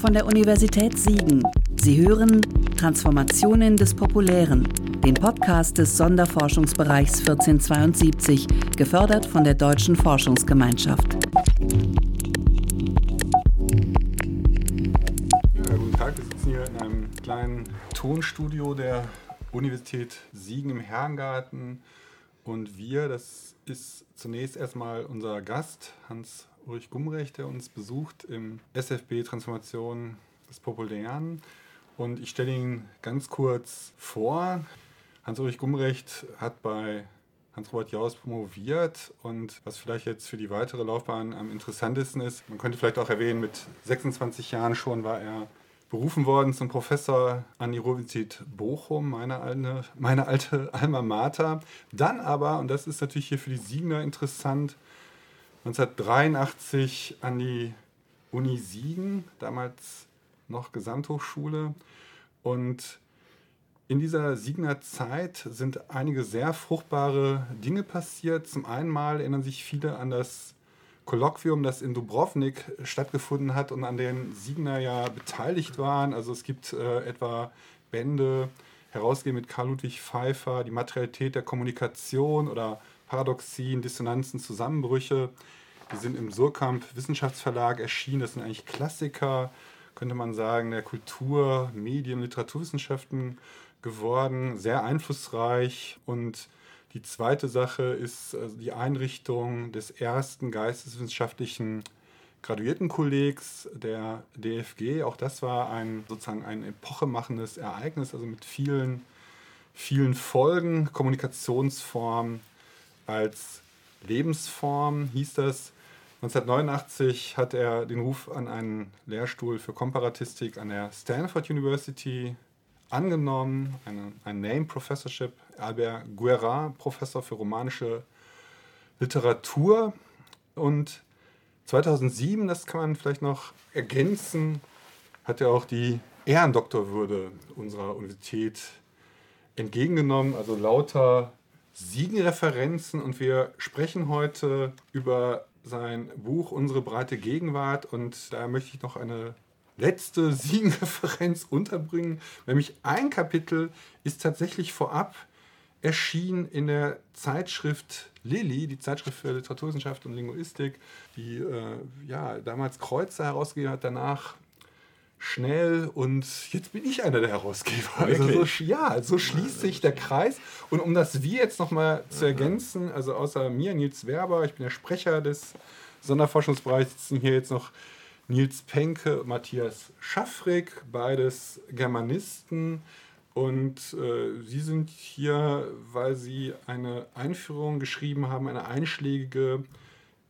von der Universität Siegen. Sie hören Transformationen des Populären, den Podcast des Sonderforschungsbereichs 1472, gefördert von der Deutschen Forschungsgemeinschaft. Ja, guten Tag, wir sitzen hier in einem kleinen Tonstudio der Universität Siegen im Herrengarten. Und wir, das ist zunächst erstmal unser Gast, Hans Ulrich Gumrecht, der uns besucht im SFB Transformation des Populären. Und ich stelle ihn ganz kurz vor. Hans-Ulrich Gumrecht hat bei Hans-Robert Jaus promoviert und was vielleicht jetzt für die weitere Laufbahn am interessantesten ist, man könnte vielleicht auch erwähnen, mit 26 Jahren schon war er berufen worden zum Professor an die Universität Bochum, meine alte, meine alte Alma Mater. Dann aber, und das ist natürlich hier für die Siegner interessant, 1983 an die Uni Siegen, damals noch Gesamthochschule. Und in dieser Siegner Zeit sind einige sehr fruchtbare Dinge passiert. Zum einen mal erinnern sich viele an das Kolloquium, das in Dubrovnik stattgefunden hat und an dem Siegner ja beteiligt waren. Also es gibt äh, etwa Bände, herausgegeben mit Karl Ludwig Pfeiffer, die Materialität der Kommunikation oder Paradoxien, Dissonanzen, Zusammenbrüche. Die sind im Surkamp Wissenschaftsverlag erschienen. Das sind eigentlich Klassiker, könnte man sagen, der Kultur-, Medien-, Literaturwissenschaften geworden. Sehr einflussreich. Und die zweite Sache ist also die Einrichtung des ersten geisteswissenschaftlichen Graduiertenkollegs der DFG. Auch das war ein sozusagen ein epochemachendes Ereignis, also mit vielen, vielen Folgen, Kommunikationsformen als Lebensform hieß das. 1989 hat er den Ruf an einen Lehrstuhl für Komparatistik an der Stanford University angenommen, eine, ein Name Professorship, Albert Guerra, Professor für romanische Literatur. Und 2007, das kann man vielleicht noch ergänzen, hat er auch die Ehrendoktorwürde unserer Universität entgegengenommen, also lauter Siegenreferenzen und wir sprechen heute über sein Buch Unsere breite Gegenwart und da möchte ich noch eine letzte Siegenreferenz unterbringen, nämlich ein Kapitel ist tatsächlich vorab erschienen in der Zeitschrift Lilly, die Zeitschrift für Literaturwissenschaft und Linguistik, die äh, ja, damals Kreuzer herausgegeben hat, danach schnell und jetzt bin ich einer der Herausgeber. Also so, ja, so schließt sich der Kreis. Und um das Wir jetzt nochmal zu ergänzen, also außer mir, Nils Werber, ich bin der Sprecher des Sonderforschungsbereichs, sitzen hier jetzt noch Nils Penke, Matthias Schaffrig, beides Germanisten. Und äh, Sie sind hier, weil Sie eine Einführung geschrieben haben, eine einschlägige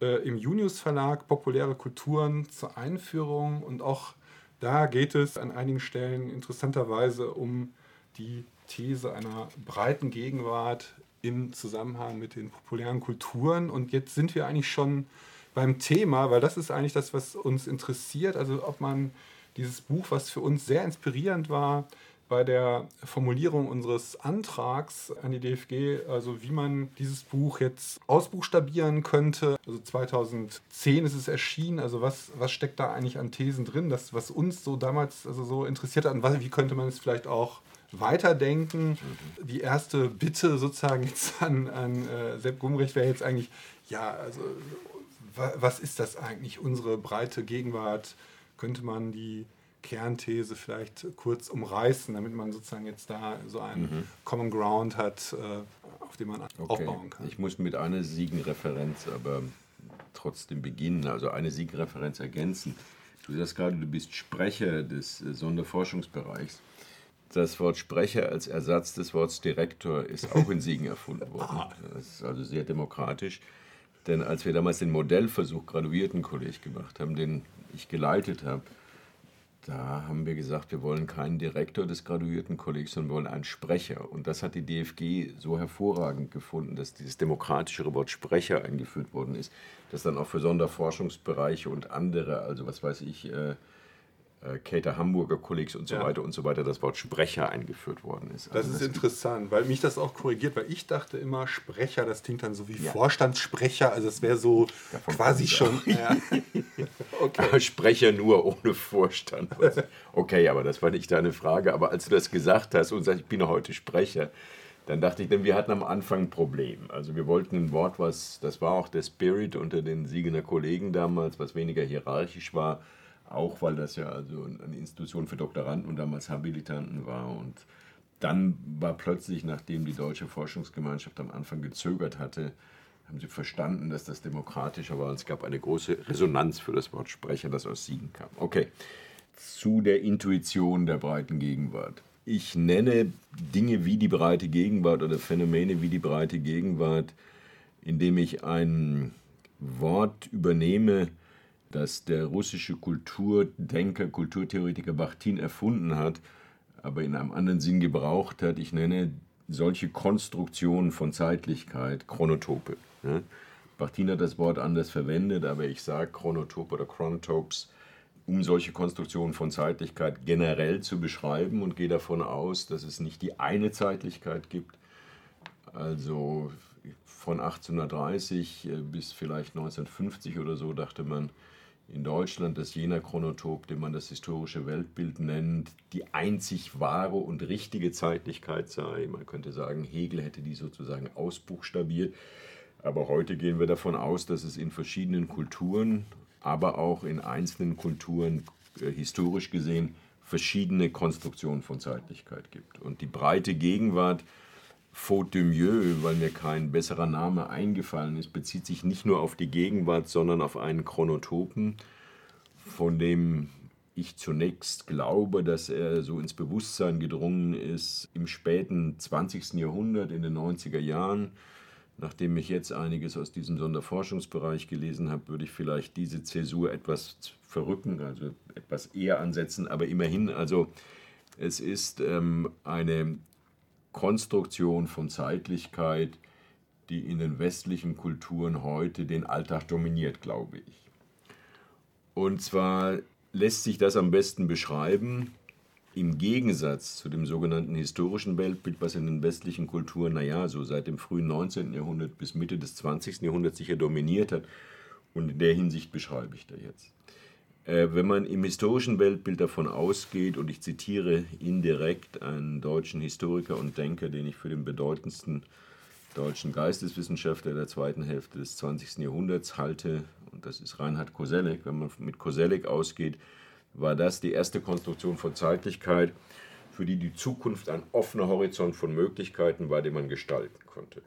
äh, im Junius Verlag, Populäre Kulturen zur Einführung und auch da geht es an einigen Stellen interessanterweise um die These einer breiten Gegenwart im Zusammenhang mit den populären Kulturen. Und jetzt sind wir eigentlich schon beim Thema, weil das ist eigentlich das, was uns interessiert. Also ob man dieses Buch, was für uns sehr inspirierend war, bei der Formulierung unseres Antrags an die DFG, also wie man dieses Buch jetzt ausbuchstabieren könnte. Also 2010 ist es erschienen, also was, was steckt da eigentlich an Thesen drin, das, was uns so damals also so interessiert hat und wie könnte man es vielleicht auch weiterdenken. Die erste Bitte sozusagen jetzt an, an äh, Sepp Gumrecht wäre jetzt eigentlich, ja, also was ist das eigentlich, unsere breite Gegenwart? Könnte man die Kernthese vielleicht kurz umreißen, damit man sozusagen jetzt da so einen mhm. Common Ground hat, äh, auf dem man okay. aufbauen kann. Ich muss mit einer Siegenreferenz aber trotzdem beginnen, also eine Siegenreferenz ergänzen. Du sagst gerade, du bist Sprecher des äh, Sonderforschungsbereichs. Das Wort Sprecher als Ersatz des Wortes Direktor ist auch in Siegen erfunden worden. Ah. Das ist also sehr demokratisch. Denn als wir damals den Modellversuch Graduiertenkolleg gemacht haben, den ich geleitet habe, da haben wir gesagt, wir wollen keinen Direktor des Graduiertenkollegs, sondern wir wollen einen Sprecher. Und das hat die DFG so hervorragend gefunden, dass dieses demokratischere Wort Sprecher eingeführt worden ist, das dann auch für Sonderforschungsbereiche und andere, also was weiß ich, äh, äh, Käthe Hamburger Kollegs und so Ja. weiter und so weiter das Wort Sprecher eingeführt worden ist. Das Also ist interessant, weil mich das auch korrigiert, weil ich dachte immer, Sprecher, das klingt dann so wie Ja. Vorstandssprecher, also es wäre so Davon quasi schon. Ja. Aber Sprecher nur ohne Vorstand. Okay, aber das war nicht deine Frage. Aber als du das gesagt hast und sagst, ich bin heute Sprecher, dann dachte ich, denn wir hatten am Anfang ein Problem. Also wir wollten ein Wort, was, das war auch der Spirit unter den Siegener Kollegen damals, was weniger hierarchisch war, auch weil das ja also eine Institution für Doktoranden und damals Habilitanten war. Und dann war plötzlich, nachdem die Deutsche Forschungsgemeinschaft am Anfang gezögert hatte, haben sie verstanden, dass das demokratischer war. Es gab eine große Resonanz für das Wort Sprecher, das aus Siegen kam. Okay, zu der Intuition der breiten Gegenwart. Ich nenne Dinge wie die breite Gegenwart oder Phänomene wie die breite Gegenwart, indem ich ein Wort übernehme, das der russische Kulturdenker, Kulturtheoretiker Bachtin erfunden hat, aber in einem anderen Sinn gebraucht hat. Ich nenne solche Konstruktionen von Zeitlichkeit Chronotope. Ne? Bachtin hat das Wort anders verwendet, aber ich sage Chronotope oder Chronotopes, um solche Konstruktionen von Zeitlichkeit generell zu beschreiben und gehe davon aus, dass es nicht die eine Zeitlichkeit gibt, also von 1830 bis vielleicht 1950 oder so dachte man in Deutschland, dass jener Chronotop, den man das historische Weltbild nennt, die einzig wahre und richtige Zeitlichkeit sei. Man könnte sagen, Hegel hätte die sozusagen ausbuchstabiert. Aber heute gehen wir davon aus, dass es in verschiedenen Kulturen, aber auch in einzelnen Kulturen äh, historisch gesehen verschiedene Konstruktionen von Zeitlichkeit gibt. Und die breite Gegenwart, Faute de mieux, weil mir kein besserer Name eingefallen ist, bezieht sich nicht nur auf die Gegenwart, sondern auf einen Chronotopen, von dem ich zunächst glaube, dass er so ins Bewusstsein gedrungen ist im späten 20. Jahrhundert, in den 90er Jahren. Nachdem ich jetzt einiges aus diesem Sonderforschungsbereich gelesen habe, würde ich vielleicht diese Zäsur etwas verrücken, also etwas eher ansetzen, aber immerhin, also es ist ähm, eine Konstruktion von Zeitlichkeit, die in den westlichen Kulturen heute den Alltag dominiert, glaube ich. Und zwar lässt sich das am besten beschreiben im Gegensatz zu dem sogenannten historischen Weltbild, was in den westlichen Kulturen, naja, so seit dem frühen 19. Jahrhundert bis Mitte des 20. Jahrhunderts sicher dominiert hat. Und in der Hinsicht beschreibe ich da jetzt. Äh, wenn man im historischen Weltbild davon ausgeht, und ich zitiere indirekt einen deutschen Historiker und Denker, den ich für den bedeutendsten deutschen Geisteswissenschaftler der zweiten Hälfte des 20. Jahrhunderts halte, und das ist Reinhard Koselleck. Wenn man mit Koselleck ausgeht, war das die erste Konstruktion von Zeitlichkeit, für die die Zukunft ein offener Horizont von Möglichkeiten war, den man gestalten konnte.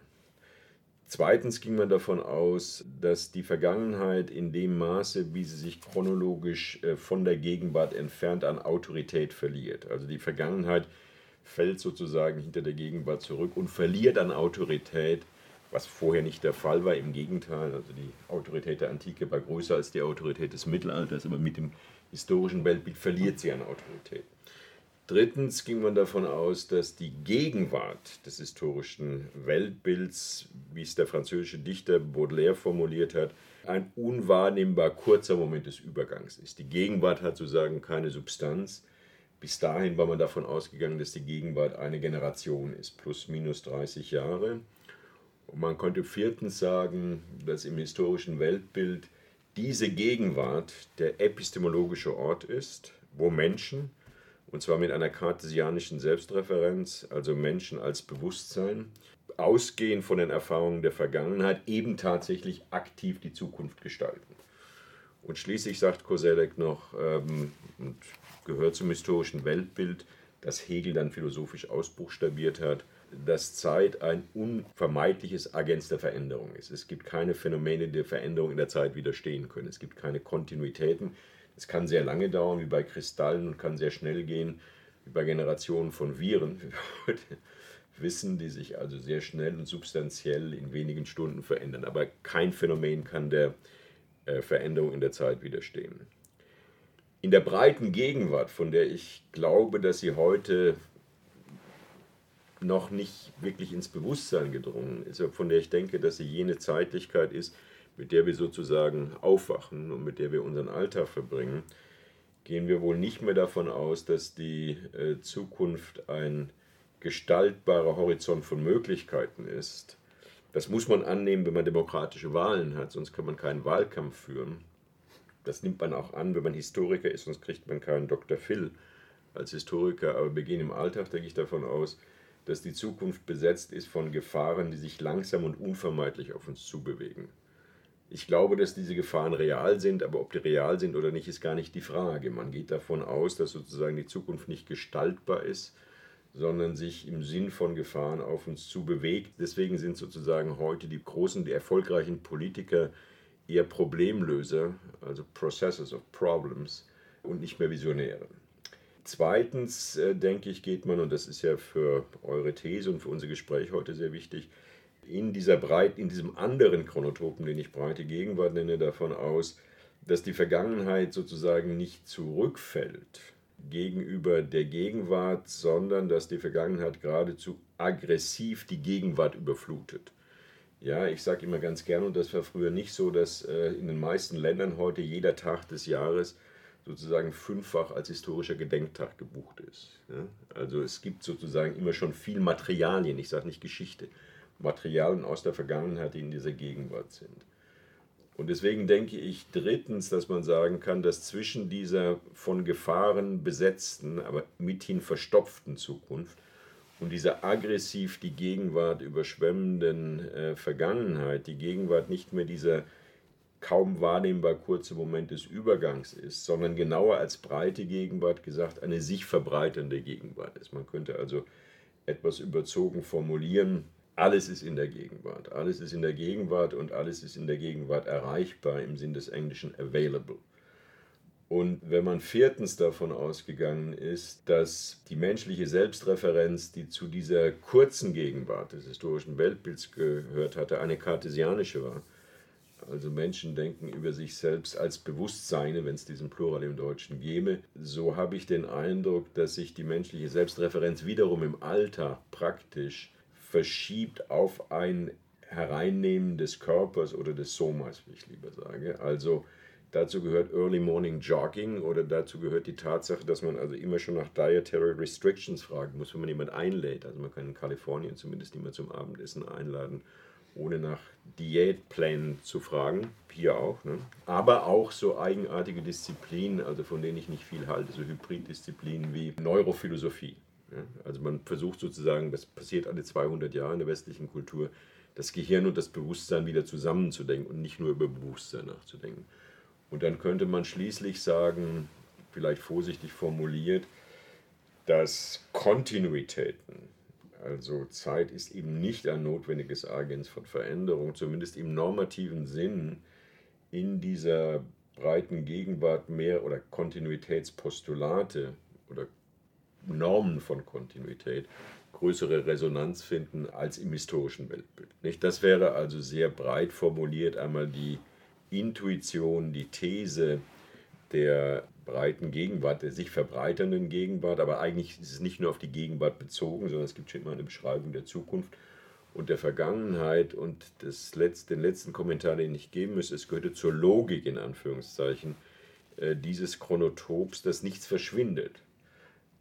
Zweitens ging man davon aus, dass die Vergangenheit in dem Maße, wie sie sich chronologisch äh, von der Gegenwart entfernt, an Autorität verliert. Also die Vergangenheit fällt sozusagen hinter der Gegenwart zurück und verliert an Autorität, was vorher nicht der Fall war. Im Gegenteil, also die Autorität der Antike war größer als die Autorität des Mittelalters, aber mit dem historischen Weltbild verliert sie an Autorität. Drittens ging man davon aus, dass die Gegenwart des historischen Weltbilds, wie es der französische Dichter Baudelaire formuliert hat, ein unwahrnehmbar kurzer Moment des Übergangs ist. Die Gegenwart hat sozusagen keine Substanz. Bis dahin war man davon ausgegangen, dass die Gegenwart eine Generation ist, plus minus 30 Jahre. Und man konnte viertens sagen, dass im historischen Weltbild diese Gegenwart der epistemologische Ort ist, wo Menschen, und zwar mit einer kartesianischen Selbstreferenz, also Menschen als Bewusstsein, ausgehend von den Erfahrungen der Vergangenheit, eben tatsächlich aktiv die Zukunft gestalten. Und schließlich sagt Koselleck noch, ähm, und gehört zum historischen Weltbild, das Hegel dann philosophisch ausbuchstabiert hat, dass Zeit ein unvermeidliches Agens der Veränderung ist. Es gibt keine Phänomene, die der Veränderung in der Zeit widerstehen können. Es gibt keine Kontinuitäten. Es kann sehr lange dauern, wie bei Kristallen, und kann sehr schnell gehen, wie bei Generationen von Viren, wie wir heute wissen, die sich also sehr schnell und substanziell in wenigen Stunden verändern. Aber kein Phänomen kann der äh, Veränderung in der Zeit widerstehen. In der breiten Gegenwart, von der ich glaube, dass sie heute noch nicht wirklich ins Bewusstsein gedrungen ist, von der ich denke, dass sie jene Zeitlichkeit ist, mit der wir sozusagen aufwachen und mit der wir unseren Alltag verbringen, gehen wir wohl nicht mehr davon aus, dass die äh, Zukunft ein gestaltbarer Horizont von Möglichkeiten ist. Das muss man annehmen, wenn man demokratische Wahlen hat, sonst kann man keinen Wahlkampf führen. Das nimmt man auch an, wenn man Historiker ist, sonst kriegt man keinen Dr. Phil als Historiker. Aber wir gehen im Alltag, denke ich, davon aus, dass die Zukunft besetzt ist von Gefahren, die sich langsam und unvermeidlich auf uns zubewegen. Ich glaube, dass diese Gefahren real sind, aber ob die real sind oder nicht, ist gar nicht die Frage. Man geht davon aus, dass sozusagen die Zukunft nicht gestaltbar ist, sondern sich im Sinn von Gefahren auf uns zu bewegt. Deswegen sind sozusagen heute die großen, die erfolgreichen Politiker eher Problemlöser, also Processors of Problems und nicht mehr Visionäre. Zweitens äh, denke ich, geht man, und das ist ja für eure These und für unser Gespräch heute sehr wichtig, in dieser Breit, in diesem anderen Chronotopen, den ich breite Gegenwart nenne, davon aus, dass die Vergangenheit sozusagen nicht zurückfällt gegenüber der Gegenwart, sondern dass die Vergangenheit geradezu aggressiv die Gegenwart überflutet. Ja, ich sage immer ganz gern, und das war früher nicht so, dass äh, in den meisten Ländern heute jeder Tag des Jahres sozusagen fünffach als historischer Gedenktag gebucht ist. Ja? Also es gibt sozusagen immer schon viel Materialien, ich sage nicht Geschichte, Materialien aus der Vergangenheit, die in dieser Gegenwart sind. Und deswegen denke ich drittens, dass man sagen kann, dass zwischen dieser von Gefahren besetzten, aber mithin verstopften Zukunft und dieser aggressiv die Gegenwart überschwemmenden äh, Vergangenheit, die Gegenwart nicht mehr dieser kaum wahrnehmbar kurze Moment des Übergangs ist, sondern genauer als breite Gegenwart gesagt eine sich verbreitende Gegenwart ist. Man könnte also etwas überzogen formulieren, alles ist in der Gegenwart. Alles ist in der Gegenwart und alles ist in der Gegenwart erreichbar im Sinn des Englischen available. Und wenn man viertens davon ausgegangen ist, dass die menschliche Selbstreferenz, die zu dieser kurzen Gegenwart des historischen Weltbilds gehört hatte, eine kartesianische war, also Menschen denken über sich selbst als Bewusstseine, wenn es diesen Plural im Deutschen gäbe, so habe ich den Eindruck, dass sich die menschliche Selbstreferenz wiederum im Alltag praktisch verschiebt auf ein Hereinnehmen des Körpers oder des Somas, wie ich lieber sage. Also dazu gehört Early Morning Jogging oder dazu gehört die Tatsache, dass man also immer schon nach Dietary Restrictions fragen muss, wenn man jemand einlädt. Also man kann in Kalifornien zumindest immer zum Abendessen einladen, ohne nach Diätplänen zu fragen. Hier auch. Ne? Aber auch so eigenartige Disziplinen, also von denen ich nicht viel halte, so Hybriddisziplinen wie Neurophilosophie. Also man versucht sozusagen, das passiert alle 200 Jahre in der westlichen Kultur, das Gehirn und das Bewusstsein wieder zusammenzudenken und nicht nur über Bewusstsein nachzudenken. Und dann könnte man schließlich sagen, vielleicht vorsichtig formuliert, dass Kontinuitäten, also Zeit ist eben nicht ein notwendiges Agens von Veränderung, zumindest im normativen Sinn in dieser breiten Gegenwart mehr oder Kontinuitätspostulate oder Normen von Kontinuität größere Resonanz finden als im historischen Weltbild. Nicht? Das wäre also sehr breit formuliert einmal die Intuition, die These der breiten Gegenwart, der sich verbreiternden Gegenwart, aber eigentlich ist es nicht nur auf die Gegenwart bezogen, sondern es gibt schon immer eine Beschreibung der Zukunft und der Vergangenheit. Und das letzte, den letzten Kommentar, den ich geben müsste, es gehörte zur Logik in Anführungszeichen äh, dieses Chronotops, dass nichts verschwindet.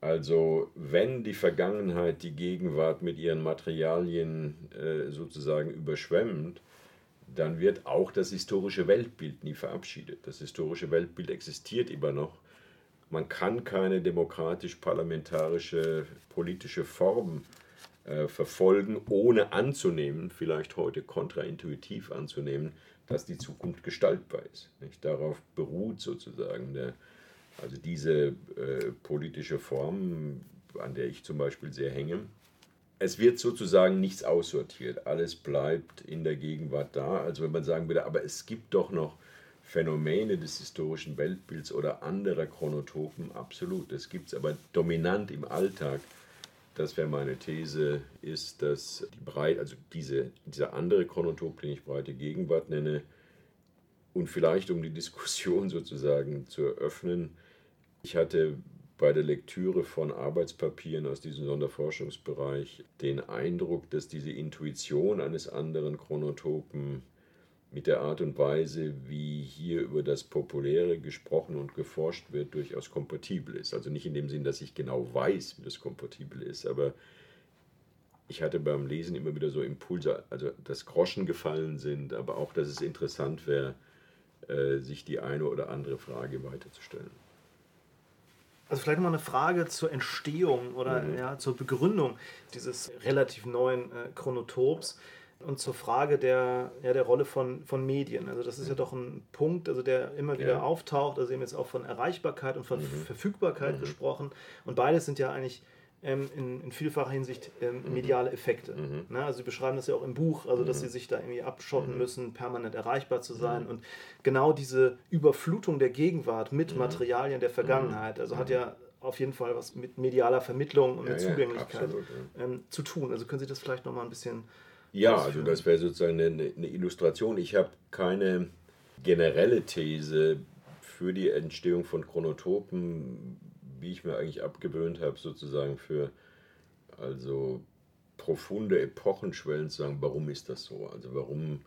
Also wenn die Vergangenheit die Gegenwart mit ihren Materialien äh, sozusagen überschwemmt, dann wird auch das historische Weltbild nie verabschiedet. Das historische Weltbild existiert immer noch. Man kann keine demokratisch-parlamentarische politische Form äh, verfolgen, ohne anzunehmen, vielleicht heute kontraintuitiv anzunehmen, dass die Zukunft gestaltbar ist. Nicht? Darauf beruht sozusagen der also diese äh, politische Form, an der ich zum Beispiel sehr hänge, es wird sozusagen nichts aussortiert. Alles bleibt in der Gegenwart da. Also wenn man sagen würde, aber es gibt doch noch Phänomene des historischen Weltbilds oder anderer Chronotopen, absolut. Das gibt es aber dominant im Alltag. Das wäre meine These, ist, dass die Breit, also diese, dieser andere Chronotop, den ich breite Gegenwart nenne, und vielleicht um die Diskussion sozusagen zu eröffnen, ich hatte bei der Lektüre von Arbeitspapieren aus diesem Sonderforschungsbereich den Eindruck, dass diese Intuition eines anderen Chronotopen mit der Art und Weise, wie hier über das Populäre gesprochen und geforscht wird, durchaus kompatibel ist. Also nicht in dem Sinn, dass ich genau weiß, wie das kompatibel ist, aber ich hatte beim Lesen immer wieder so Impulse, also dass Groschen gefallen sind, aber auch, dass es interessant wäre, sich die eine oder andere Frage weiterzustellen. Also vielleicht nochmal eine Frage zur Entstehung oder mhm. ja, zur Begründung dieses relativ neuen äh, Chronotops und zur Frage der, ja, der Rolle von, von Medien. Also das ist ja doch ein Punkt, also der immer wieder ja. auftaucht. Also haben jetzt auch von Erreichbarkeit und von mhm. Verfügbarkeit mhm. gesprochen. Und beides sind ja eigentlich ähm, in, in, vielfacher Hinsicht ähm, mhm. mediale Effekte. Mhm. Ne? Also sie beschreiben das ja auch im Buch, also dass mhm. sie sich da irgendwie abschotten mhm. müssen, permanent erreichbar zu sein. Und genau diese Überflutung der Gegenwart mit Materialien der Vergangenheit, also hat ja auf jeden Fall was mit medialer Vermittlung und ja, mit Zugänglichkeit ja, absolut, ähm, zu tun. Also können Sie das vielleicht nochmal ein bisschen ja, also das wäre sozusagen eine, eine Illustration. Ich habe keine generelle These für die Entstehung von Chronotopen, wie ich mir eigentlich abgewöhnt habe, sozusagen für also profunde Epochenschwellen zu sagen, warum ist das so? Also warum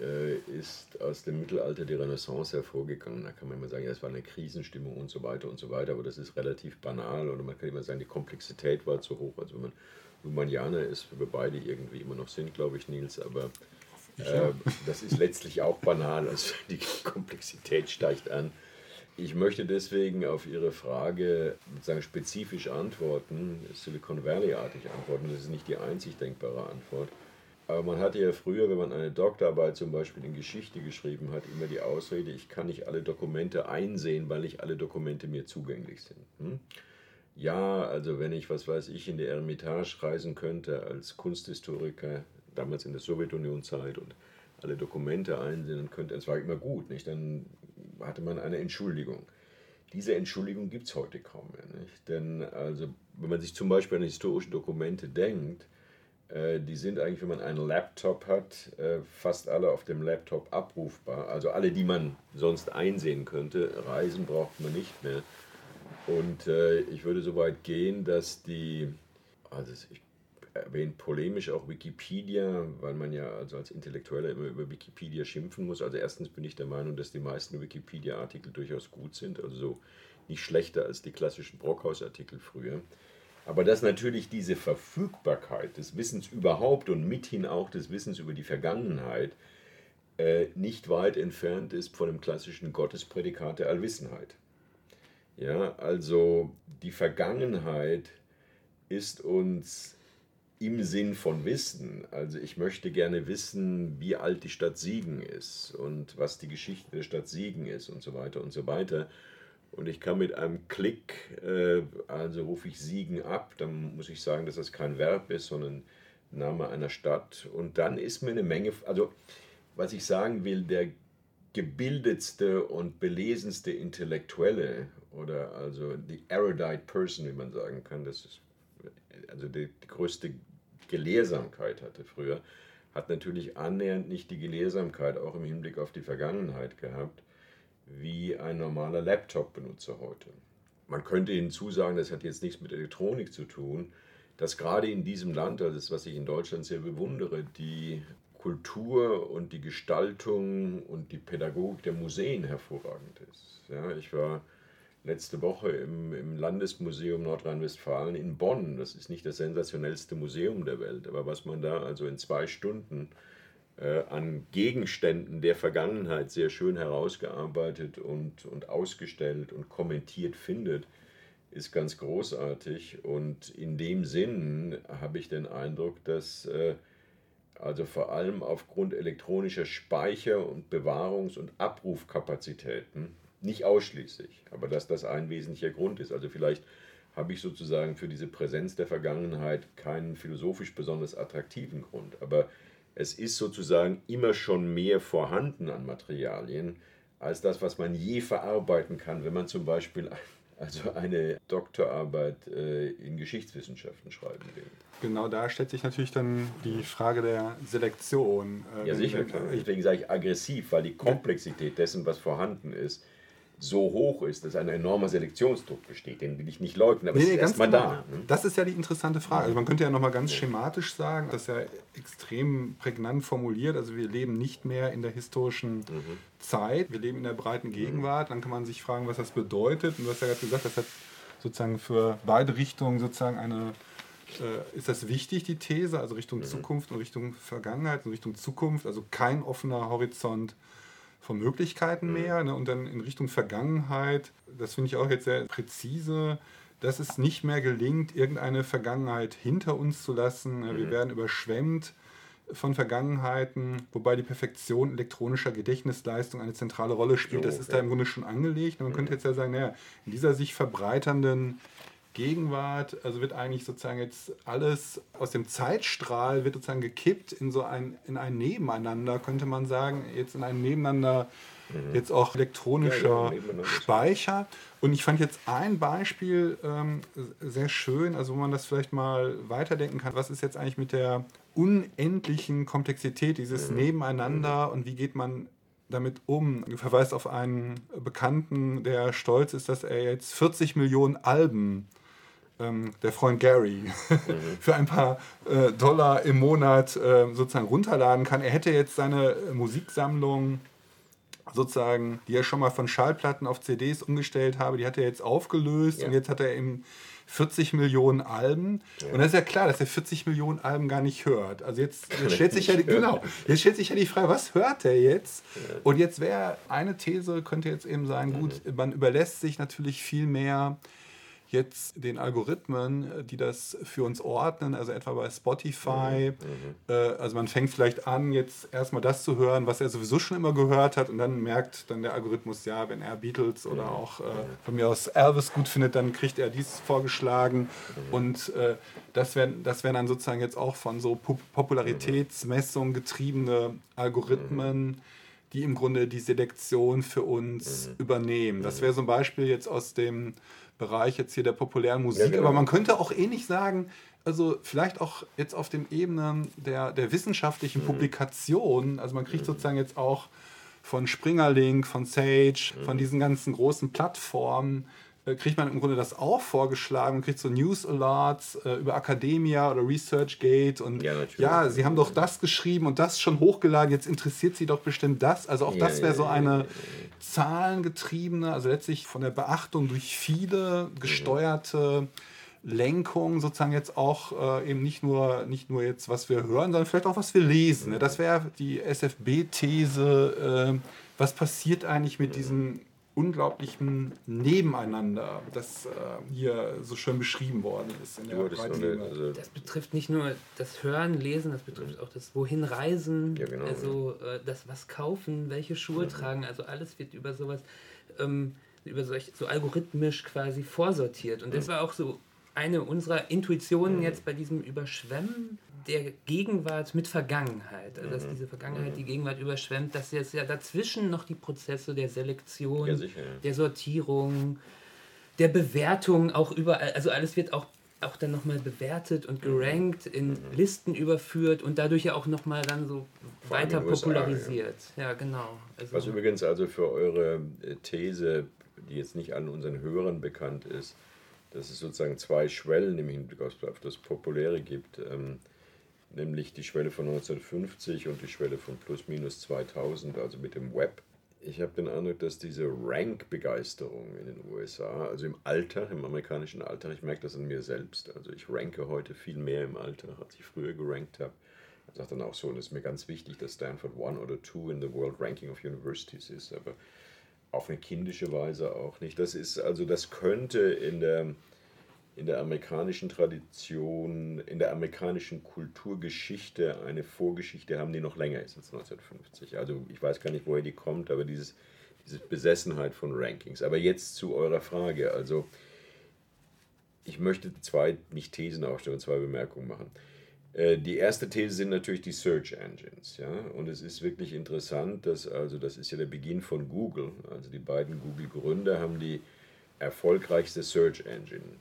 äh, ist aus dem Mittelalter die Renaissance hervorgegangen? Da kann man immer sagen, ja, es war eine Krisenstimmung und so weiter und so weiter, aber das ist relativ banal oder man kann immer sagen, die Komplexität war zu hoch. Also wenn man Lumanianer ist, wir beide irgendwie immer noch sind, glaube ich, Nils, aber äh, das ist letztlich auch banal, also die Komplexität steigt an. Ich möchte deswegen auf Ihre Frage sozusagen spezifisch antworten, Silicon Valley-artig antworten. Das ist nicht die einzig denkbare Antwort. Aber man hatte ja früher, wenn man eine Doktorarbeit zum Beispiel in Geschichte geschrieben hat, immer die Ausrede, ich kann nicht alle Dokumente einsehen, weil nicht alle Dokumente mir zugänglich sind. Hm? Ja, also wenn ich, was weiß ich, in die Ermitage reisen könnte als Kunsthistoriker, damals in der Sowjetunion-Zeit und alle Dokumente einsehen, könnte, es war immer gut, nicht? dann hatte man eine Entschuldigung. Diese Entschuldigung gibt es heute kaum mehr. Nicht? Denn also, wenn man sich zum Beispiel an historische Dokumente denkt, äh, die sind eigentlich, wenn man einen Laptop hat, äh, fast alle auf dem Laptop abrufbar. Also alle, die man sonst einsehen könnte. Reisen braucht man nicht mehr. Und äh, ich würde so weit gehen, dass die, also ich erwähne polemisch auch Wikipedia, weil man ja also als Intellektueller immer über Wikipedia schimpfen muss. Also erstens bin ich der Meinung, dass die meisten Wikipedia-Artikel durchaus gut sind, also so nicht schlechter als die klassischen Brockhaus-Artikel früher. Aber dass natürlich diese Verfügbarkeit des Wissens überhaupt und mithin auch des Wissens über die Vergangenheit äh, nicht weit entfernt ist von dem klassischen Gottesprädikat der Allwissenheit. Ja, also die Vergangenheit ist uns im Sinn von Wissen. Also ich möchte gerne wissen, wie alt die Stadt Siegen ist und was die Geschichte der Stadt Siegen ist und so weiter und so weiter. Und ich kann mit einem Klick, äh, also rufe ich Siegen ab, dann muss ich sagen, dass das kein Verb ist, sondern Name einer Stadt. Und dann ist mir eine Menge, also was ich sagen will, der gebildetste und belesenste Intellektuelle oder also die erudite person, wie man sagen kann, das ist also die, die größte Gelehrsamkeit hatte früher, hat natürlich annähernd nicht die Gelehrsamkeit auch im Hinblick auf die Vergangenheit gehabt, wie ein normaler Laptop-Benutzer heute. Man könnte hinzusagen, das hat jetzt nichts mit Elektronik zu tun, dass gerade in diesem Land, also das, was ich in Deutschland sehr bewundere, die Kultur und die Gestaltung und die Pädagogik der Museen hervorragend ist. Ja, ich war letzte Woche im, im Landesmuseum Nordrhein-Westfalen in Bonn. Das ist nicht das sensationellste Museum der Welt, aber was man da also in zwei Stunden äh, an Gegenständen der Vergangenheit sehr schön herausgearbeitet und, und ausgestellt und kommentiert findet, ist ganz großartig. Und in dem Sinn habe ich den Eindruck, dass äh, also vor allem aufgrund elektronischer Speicher- und Bewahrungs- und Abrufkapazitäten, nicht ausschließlich, aber dass das ein wesentlicher Grund ist. Also vielleicht habe ich sozusagen für diese Präsenz der Vergangenheit keinen philosophisch besonders attraktiven Grund, aber es ist sozusagen immer schon mehr vorhanden an Materialien als das, was man je verarbeiten kann, wenn man zum Beispiel also eine Doktorarbeit äh, in Geschichtswissenschaften schreiben will. Genau da stellt sich natürlich dann die Frage der Selektion. Äh, ja, sicher, klar. Deswegen sage ich aggressiv, weil die Komplexität dessen, was vorhanden ist, so hoch ist, dass ein enormer Selektionsdruck besteht. Den will ich nicht leugnen, aber nee, es ist erstmal genau. da. Ne? Das ist ja die interessante Frage. Also man könnte ja nochmal ganz schematisch sagen, das ist ja extrem prägnant formuliert. Also wir leben nicht mehr in der historischen mhm. Zeit, wir leben in der breiten mhm. Gegenwart. Dann kann man sich fragen, was das bedeutet. Und du hast ja gerade gesagt, das hat sozusagen für beide Richtungen sozusagen eine äh, ist das wichtig, die These, also Richtung mhm. Zukunft und Richtung Vergangenheit und Richtung Zukunft, also kein offener Horizont von Möglichkeiten mhm. mehr. Ne? Und dann in Richtung Vergangenheit, das finde ich auch jetzt sehr präzise, dass es nicht mehr gelingt, irgendeine Vergangenheit hinter uns zu lassen. Mhm. Wir werden überschwemmt von Vergangenheiten, wobei die Perfektion elektronischer Gedächtnisleistung eine zentrale Rolle spielt. Das ist okay. da im Grunde schon angelegt. Und man mhm. könnte jetzt ja sagen, naja, in dieser sich verbreiternden Gegenwart, also wird eigentlich sozusagen jetzt alles aus dem Zeitstrahl wird sozusagen gekippt in so ein, in ein Nebeneinander, könnte man sagen, jetzt in ein Nebeneinander, mhm. jetzt auch elektronischer ja, ja, Speicher. Und ich fand jetzt ein Beispiel ähm, sehr schön, also wo man das vielleicht mal weiterdenken kann, was ist jetzt eigentlich mit der unendlichen Komplexität dieses mhm. Nebeneinander mhm. und wie geht man damit um? Du verweist auf einen Bekannten, der stolz ist, dass er jetzt 40 Millionen Alben ähm, der Freund Gary mhm. für ein paar äh, Dollar im Monat äh, sozusagen runterladen kann. Er hätte jetzt seine Musiksammlung sozusagen, die er schon mal von Schallplatten auf CDs umgestellt habe, die hat er jetzt aufgelöst ja. und jetzt hat er eben 40 Millionen Alben. Ja. Und das ist ja klar, dass er 40 Millionen Alben gar nicht hört. Also jetzt, jetzt stellt sich ja die, genau, jetzt stellt sich ja die Frage, was hört er jetzt? Ja. Und jetzt wäre eine These, könnte jetzt eben sein, gut, man überlässt sich natürlich viel mehr jetzt den Algorithmen, äh, die das für uns ordnen, also etwa bei Spotify. Mhm. mhm. Äh, also man fängt vielleicht an, jetzt erstmal das zu hören, was er sowieso schon immer gehört hat und dann merkt dann der Algorithmus, ja, wenn er Beatles oder mhm. auch äh, von mir aus Elvis gut findet, dann kriegt er dies vorgeschlagen mhm. und äh, das wären das wär dann sozusagen jetzt auch von so Popularitätsmessungen getriebene Algorithmen die im Grunde die Selektion für uns mhm. übernehmen. Das wäre so ein Beispiel jetzt aus dem Bereich jetzt hier der populären Musik, ja, genau. aber man könnte auch ähnlich sagen, also vielleicht auch jetzt auf den Ebenen der, der wissenschaftlichen mhm. Publikationen, also man kriegt mhm. sozusagen jetzt auch von Springerlink, von Sage, mhm. von diesen ganzen großen Plattformen, kriegt man im Grunde das auch vorgeschlagen. Man kriegt so News Alerts äh, über Academia oder ResearchGate und ja, ja, sie haben doch das geschrieben und das schon hochgeladen, jetzt interessiert sie doch bestimmt das. Also auch ja, das wäre so eine zahlengetriebene, also letztlich von der Beachtung durch viele gesteuerte Lenkung sozusagen jetzt auch äh, eben nicht nur, nicht nur jetzt, was wir hören, sondern vielleicht auch, was wir lesen. Ne? Das wäre die SFB-These. Äh, was passiert eigentlich mit diesen unglaublichen Nebeneinander, das äh, hier so schön beschrieben worden ist. In der ja, das, also das, betrifft nicht nur das Hören, Lesen, das betrifft auch das Wohin reisen, ja, genau, also äh, das Was kaufen, welche Schuhe ja. tragen, also alles wird über sowas, ähm, über solch, so algorithmisch quasi vorsortiert. Und das war auch so eine unserer Intuitionen jetzt bei diesem Überschwemmen der Gegenwart mit Vergangenheit. Also dass mhm. diese Vergangenheit die Gegenwart überschwemmt, dass jetzt ja dazwischen noch die Prozesse der Selektion, ja. der Sortierung, der Bewertung auch überall, also alles wird auch, auch dann nochmal bewertet und mhm. gerankt, in mhm. Listen überführt und dadurch ja auch nochmal dann so Vor weiter popularisiert. Ja, ja genau. Also Was übrigens also für eure äh, These, die jetzt nicht an unseren Hörern bekannt ist, dass es sozusagen zwei Schwellen im Hinblick auf das Populäre gibt. Ähm, nämlich die Schwelle von 1950 und die Schwelle von plus minus 2000, also mit dem Web. Ich habe den Eindruck, dass diese Rank-Begeisterung in den USA, also im Alltag, im amerikanischen Alltag, ich merke das an mir selbst. Also ich ranke heute viel mehr im Alltag, als ich früher gerankt habe. Ich sage dann auch so, und es ist mir ganz wichtig, dass Stanford One oder Two in the World Ranking of Universities ist, aber auf eine kindische Weise auch nicht. Das ist also, das könnte in der in der amerikanischen Tradition, in der amerikanischen Kulturgeschichte eine Vorgeschichte haben, die noch länger ist als 1950. Also ich weiß gar nicht, woher die kommt, aber dieses, diese Besessenheit von Rankings. Aber jetzt zu eurer Frage. Also ich möchte zwei, nicht Thesen aufstellen, zwei Bemerkungen machen. Äh, die erste These sind natürlich die Search Engines. Ja? Und es ist wirklich interessant, dass, also das ist ja der Beginn von Google. Also die beiden Google-Gründer haben die erfolgreichste Search Engine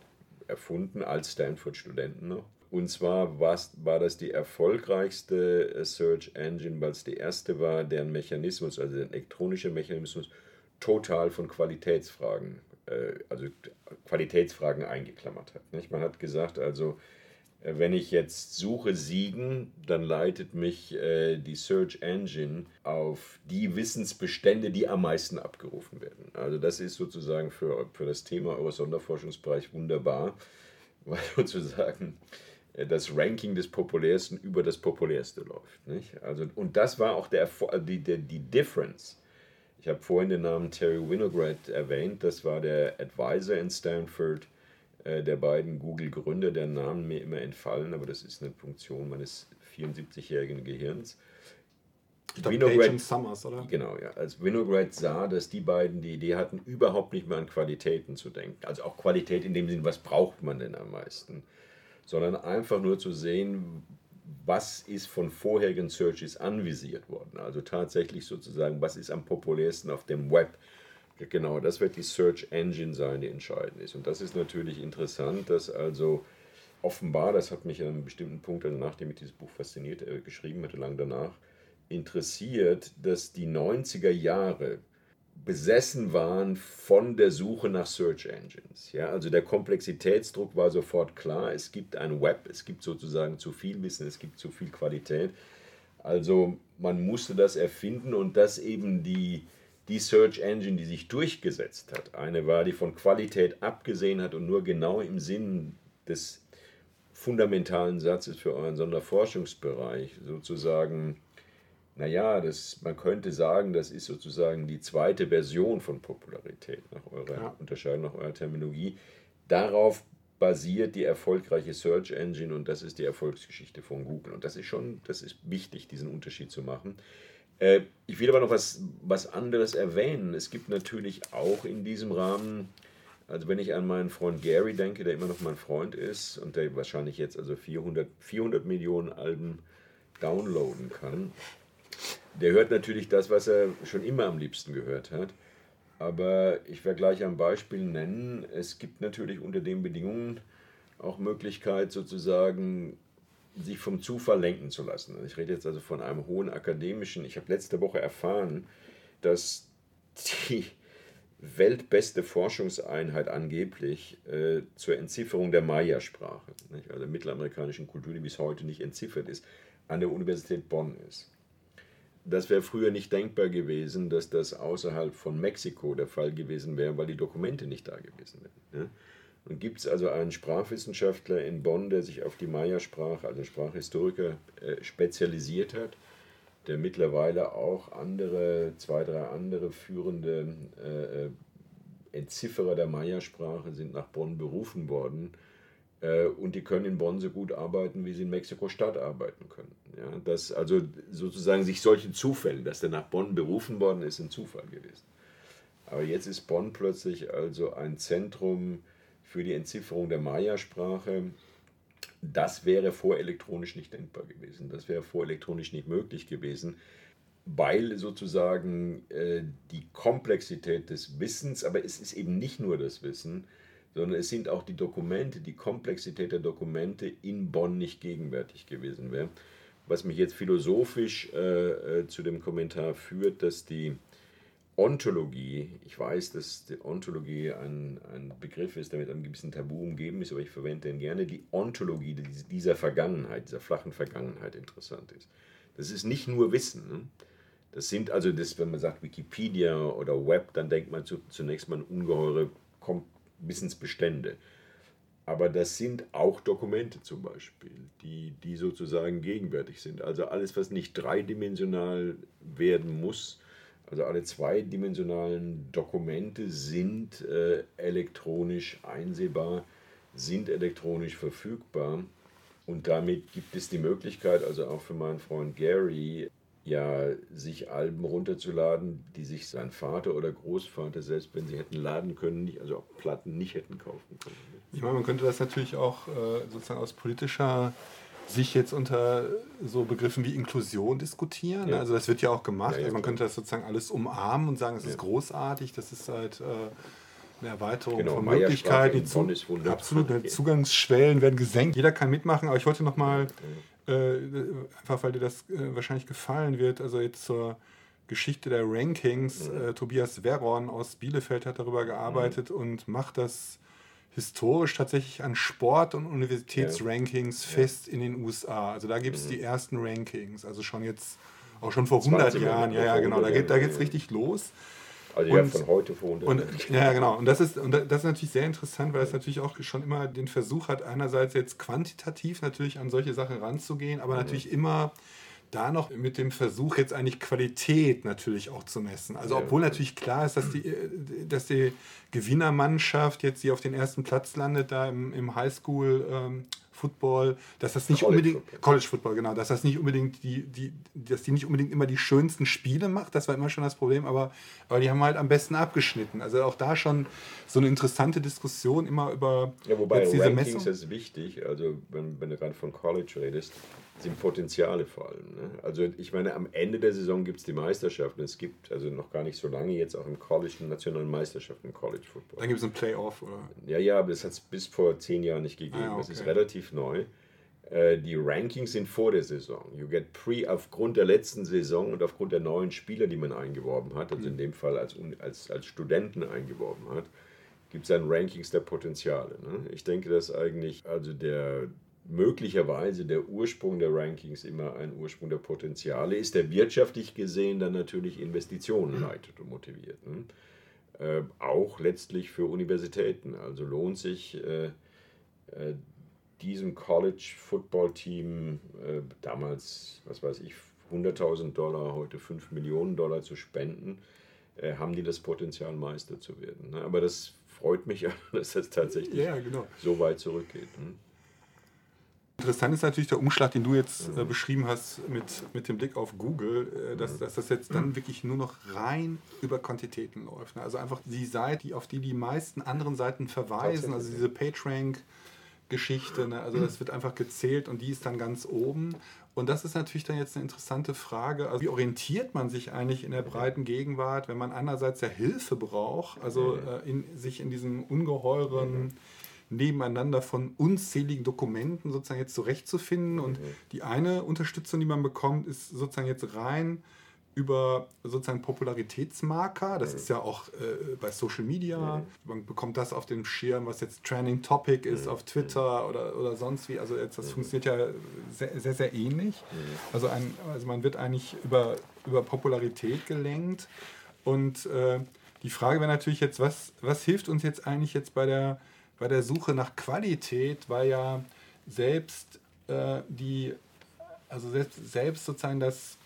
erfunden als Stanford-Studenten noch. Und zwar war das die erfolgreichste äh, Search Engine, weil es die erste war, deren Mechanismus, also der elektronische Mechanismus, total von Qualitätsfragen, äh, also Qualitätsfragen eingeklammert hat. Nicht? Man hat gesagt, also wenn ich jetzt suche Siegen, dann leitet mich äh, die Search Engine auf die Wissensbestände, die am meisten abgerufen werden. Also das ist sozusagen für, für das Thema eures Sonderforschungsbereich wunderbar, weil sozusagen äh, das Ranking des Populärsten über das Populärste läuft. Nicht? Also, und das war auch der, die, die, die Difference. Ich habe vorhin den Namen Terry Winograd erwähnt, das war der Advisor in Stanford äh, der beiden Google-Gründer, deren Namen mir immer entfallen, aber das ist eine Funktion meines 74-jährigen Gehirns. Ich glaube, Winograd, Summers, oder? Genau, ja. Als Winograd sah, dass die beiden die Idee hatten, überhaupt nicht mehr an Qualitäten zu denken. Also auch Qualität in dem Sinn, was braucht man denn am meisten? Sondern einfach nur zu sehen, was ist von vorherigen Searches anvisiert worden. Also tatsächlich sozusagen, was ist am populärsten auf dem Web Genau, das wird die Search Engine sein, die entscheidend ist. Und das ist natürlich interessant, dass also offenbar, das hat mich an einem bestimmten Punkt, nachdem ich dieses Buch fasziniert äh, geschrieben hatte, lang danach, interessiert, dass die 90er Jahre besessen waren von der Suche nach Search Engines. Ja, also der Komplexitätsdruck war sofort klar. Es gibt ein Web, es gibt sozusagen zu viel Wissen, es gibt zu viel Qualität. Also man musste das erfinden und dass eben die, die Search Engine, die sich durchgesetzt hat, eine war, die von Qualität abgesehen hat und nur genau im Sinn des fundamentalen Satzes für euren Sonderforschungsbereich sozusagen, naja, das, man könnte sagen, das ist sozusagen die zweite Version von Popularität nach eurer ja. Unterscheidung, nach eurer Terminologie. Darauf basiert die erfolgreiche Search Engine und das ist die Erfolgsgeschichte von Google. Und das ist schon, das ist wichtig, diesen Unterschied zu machen. Äh, ich will aber noch was, was anderes erwähnen. Es gibt natürlich auch in diesem Rahmen, also wenn ich an meinen Freund Gary denke, der immer noch mein Freund ist und der wahrscheinlich jetzt also 400, 400 Millionen Alben downloaden kann, der hört natürlich das, was er schon immer am liebsten gehört hat. Aber ich werde gleich ein Beispiel nennen. Es gibt natürlich unter den Bedingungen auch Möglichkeit, sozusagen sich vom Zufall lenken zu lassen. Ich rede jetzt also von einem hohen akademischen. Ich habe letzte Woche erfahren, dass die weltbeste Forschungseinheit angeblich äh, zur Entzifferung der Maya-Sprache, also der mittelamerikanischen Kultur, die bis heute nicht entziffert ist, an der Universität Bonn ist. Das wäre früher nicht denkbar gewesen, dass das außerhalb von Mexiko der Fall gewesen wäre, weil die Dokumente nicht da gewesen wären. Ja? Und gibt es also einen Sprachwissenschaftler in Bonn, der sich auf die Maya-Sprache, also Sprachhistoriker, äh, spezialisiert hat, der mittlerweile auch andere, zwei, drei andere führende äh, äh, Entzifferer der Maya-Sprache sind nach Bonn berufen worden. Äh, und die können in Bonn so gut arbeiten, wie sie in Mexiko-Stadt arbeiten können. Ja, dass also sozusagen sich solche Zufälle, dass der nach Bonn berufen worden ist, ein Zufall gewesen. Aber jetzt ist Bonn plötzlich also ein Zentrum für die Entzifferung der Maya-Sprache. Das wäre vorelektronisch nicht denkbar gewesen. Das wäre vorelektronisch nicht möglich gewesen, weil sozusagen äh, die Komplexität des Wissens, aber es ist eben nicht nur das Wissen, sondern es sind auch die Dokumente, die Komplexität der Dokumente in Bonn nicht gegenwärtig gewesen wäre. Was mich jetzt philosophisch äh, äh zu dem Kommentar führt, dass die Ontologie, ich weiß, dass die Ontologie ein, ein Begriff ist, der mit einem gewissen Tabu umgeben ist, aber ich verwende den gerne, die Ontologie dieser Vergangenheit, dieser flachen Vergangenheit interessant ist. Das ist nicht nur Wissen. Ne? Das sind also, das, wenn man sagt Wikipedia oder Web, dann denkt man zu, zunächst mal an ungeheure Wissensbestände. Aber das sind auch Dokumente zum Beispiel, die, die sozusagen gegenwärtig sind. Also alles, was nicht dreidimensional werden muss, also alle zweidimensionalen Dokumente sind äh, elektronisch einsehbar, sind elektronisch verfügbar. Und damit gibt es die Möglichkeit, also auch für meinen Freund Gary, ja, sich Alben runterzuladen, die sich sein Vater oder Großvater, selbst wenn sie hätten laden können, also auch Platten nicht hätten kaufen können. Ich meine, man könnte das natürlich auch äh, sozusagen aus politischer sich jetzt unter so Begriffen wie Inklusion diskutieren. Ja. Also das wird ja auch gemacht. Ja, also man könnte das sozusagen alles umarmen und sagen, es ist großartig, das ist halt äh, eine Erweiterung genau, von Möglichkeiten. Die absolut, ne, Zugangsschwellen werden gesenkt. Jeder kann mitmachen, aber ich wollte noch mal, äh, einfach weil dir das äh, wahrscheinlich gefallen wird, also jetzt zur Geschichte der Rankings. Äh, Tobias Veron aus Bielefeld hat darüber gearbeitet mhm. und macht das historisch tatsächlich an Sport- und Universitätsrankings ja. fest in den USA. Also da gibt es mhm. die ersten Rankings, also schon jetzt, auch schon vor 100 Jahren. Ja, ja, genau, da geht es da richtig los. Also ja, von heute vor 100 und, Ja, genau. Und das, ist, und das ist natürlich sehr interessant, weil es natürlich auch schon immer den Versuch hat, einerseits jetzt quantitativ natürlich an solche Sachen ranzugehen, aber mhm. natürlich immer da noch mit dem Versuch, jetzt eigentlich Qualität natürlich auch zu messen. Also obwohl natürlich klar ist, dass die, äh, dass die Gewinnermannschaft jetzt, die auf den ersten Platz landet, da im, im Highschool ähm, Football, dass das nicht College unbedingt Football. College Football, genau, dass das nicht unbedingt die, die, dass die nicht unbedingt immer die schönsten Spiele macht, das war immer schon das Problem, aber, aber die haben halt am besten abgeschnitten. Also auch da schon so eine interessante Diskussion immer über ja, wobei jetzt diese Rankings Messung. ist wichtig, also wenn, wenn du gerade von College redest, sind Potenziale vor allem. Ne? Also ich meine, am Ende der Saison gibt es die Meisterschaften. Es gibt also noch gar nicht so lange jetzt auch im College eine nationale Meisterschaft im College Football. Dann gibt es ein Playoff, oder? Ja, ja, aber das hat es bis vor zehn Jahren nicht gegeben. Ah, okay. Das ist relativ neu. Äh, die Rankings sind vor der Saison. You get pre aufgrund der letzten Saison und aufgrund der neuen Spieler, die man eingeworben hat, also in dem Fall als, als, als Studenten eingeworben hat, gibt es dann Rankings der Potenziale. Ne? Ich denke, dass eigentlich also der möglicherweise der Ursprung der Rankings immer ein Ursprung der Potenziale ist, der wirtschaftlich gesehen dann natürlich Investitionen leitet und motiviert. Äh, auch letztlich für Universitäten. Also lohnt sich äh, äh, diesem College-Football-Team äh, damals, was weiß ich, 100.000 Dollar, heute 5 Millionen Dollar zu spenden, äh, haben die das Potenzial, Meister zu werden. Ne? Aber das freut mich dass das tatsächlich ja, genau. so weit zurückgeht. Ne? Interessant ist natürlich der Umschlag, den du jetzt äh, beschrieben hast mit, mit dem Blick auf Google, äh, dass, dass das jetzt dann wirklich nur noch rein über Quantitäten läuft. Ne? Also einfach die Seite, die, auf die die meisten anderen Seiten verweisen, also diese PageRank. Geschichte, ne? also das wird einfach gezählt und die ist dann ganz oben. Und das ist natürlich dann jetzt eine interessante Frage. Also wie orientiert man sich eigentlich in der breiten Gegenwart, wenn man einerseits ja Hilfe braucht, also äh, in, sich in diesem ungeheuren nebeneinander von unzähligen Dokumenten sozusagen jetzt zurechtzufinden. Und mhm. die eine Unterstützung, die man bekommt, ist sozusagen jetzt rein über sozusagen Popularitätsmarker. Das mhm. ist ja auch äh, bei Social Media. Mhm. Man bekommt das auf dem Schirm, was jetzt Trending Topic ist mhm. auf Twitter oder, oder sonst wie. Also jetzt, das mhm. funktioniert ja sehr, sehr, sehr ähnlich. Mhm. Also, ein, also man wird eigentlich über, über Popularität gelenkt. Und äh, die Frage wäre natürlich jetzt, was, was hilft uns jetzt eigentlich jetzt bei der bei der Suche nach Qualität, weil ja selbst äh, die, also selbst, selbst sozusagen das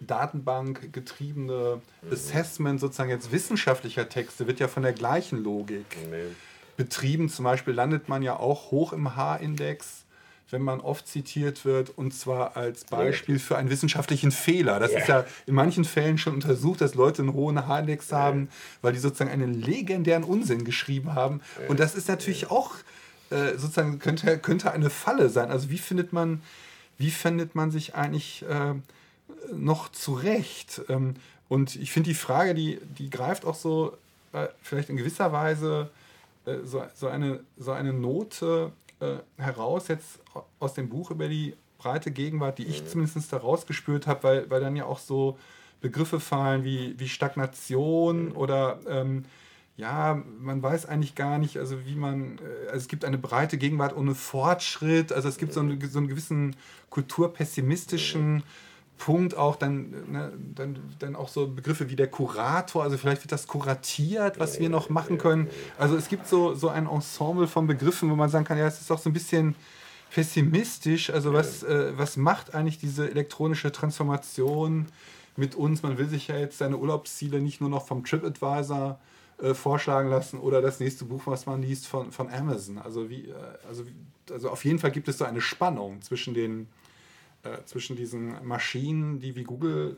Datenbank getriebene mhm. Assessment sozusagen jetzt wissenschaftlicher Texte wird ja von der gleichen Logik nee. betrieben. Zum Beispiel landet man ja auch hoch im H-Index wenn man oft zitiert wird, und zwar als Beispiel für einen wissenschaftlichen Fehler. Das yeah. ist ja in manchen Fällen schon untersucht, dass Leute einen hohen H-Index haben, weil die sozusagen einen legendären Unsinn geschrieben haben. Und das ist natürlich auch äh, sozusagen könnte, könnte eine Falle sein. Also wie findet man, wie findet man sich eigentlich äh, noch zurecht? Ähm, und ich finde die Frage, die, die greift auch so äh, vielleicht in gewisser Weise äh, so, so, eine, so eine Note äh, heraus jetzt aus dem Buch über die breite Gegenwart, die ich mhm. zumindest da rausgespürt habe, weil, weil dann ja auch so Begriffe fallen wie, wie Stagnation mhm. oder ähm, ja, man weiß eigentlich gar nicht, also wie man, äh, also es gibt eine breite Gegenwart ohne Fortschritt, also es gibt so, einen, so einen gewissen kulturpessimistischen mhm. Punkt auch dann, ne, dann, dann auch so Begriffe wie der Kurator, also vielleicht wird das kuratiert, was wir noch machen können. Also es gibt so, so ein Ensemble von Begriffen, wo man sagen kann, ja, es ist auch so ein bisschen pessimistisch. Also was, äh, was macht eigentlich diese elektronische Transformation mit uns? Man will sich ja jetzt seine Urlaubsziele nicht nur noch vom TripAdvisor äh, vorschlagen lassen oder das nächste Buch, was man liest von, von Amazon. Also, wie, äh, also, also auf jeden Fall gibt es so eine Spannung zwischen den äh, zwischen diesen Maschinen, die wie Google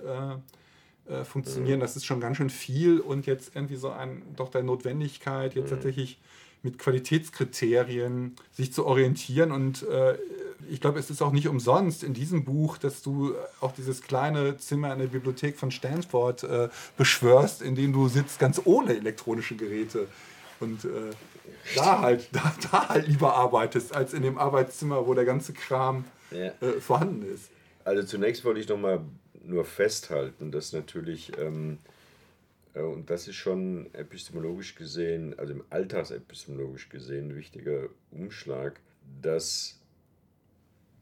äh, äh, funktionieren, das ist schon ganz schön viel und jetzt irgendwie so ein, doch der Notwendigkeit, jetzt tatsächlich mit Qualitätskriterien sich zu orientieren und äh, ich glaube, es ist auch nicht umsonst in diesem Buch, dass du auch dieses kleine Zimmer in der Bibliothek von Stanford beschwörst, in dem du sitzt, ganz ohne elektronische Geräte. Und äh, da, halt, da, da halt lieber arbeitest, als in dem Arbeitszimmer, wo der ganze Kram ja. äh, vorhanden ist. Also zunächst wollte ich noch mal nur festhalten, dass natürlich, ähm, äh, und das ist schon epistemologisch gesehen, also im Alltagsepistemologisch gesehen, ein wichtiger Umschlag, dass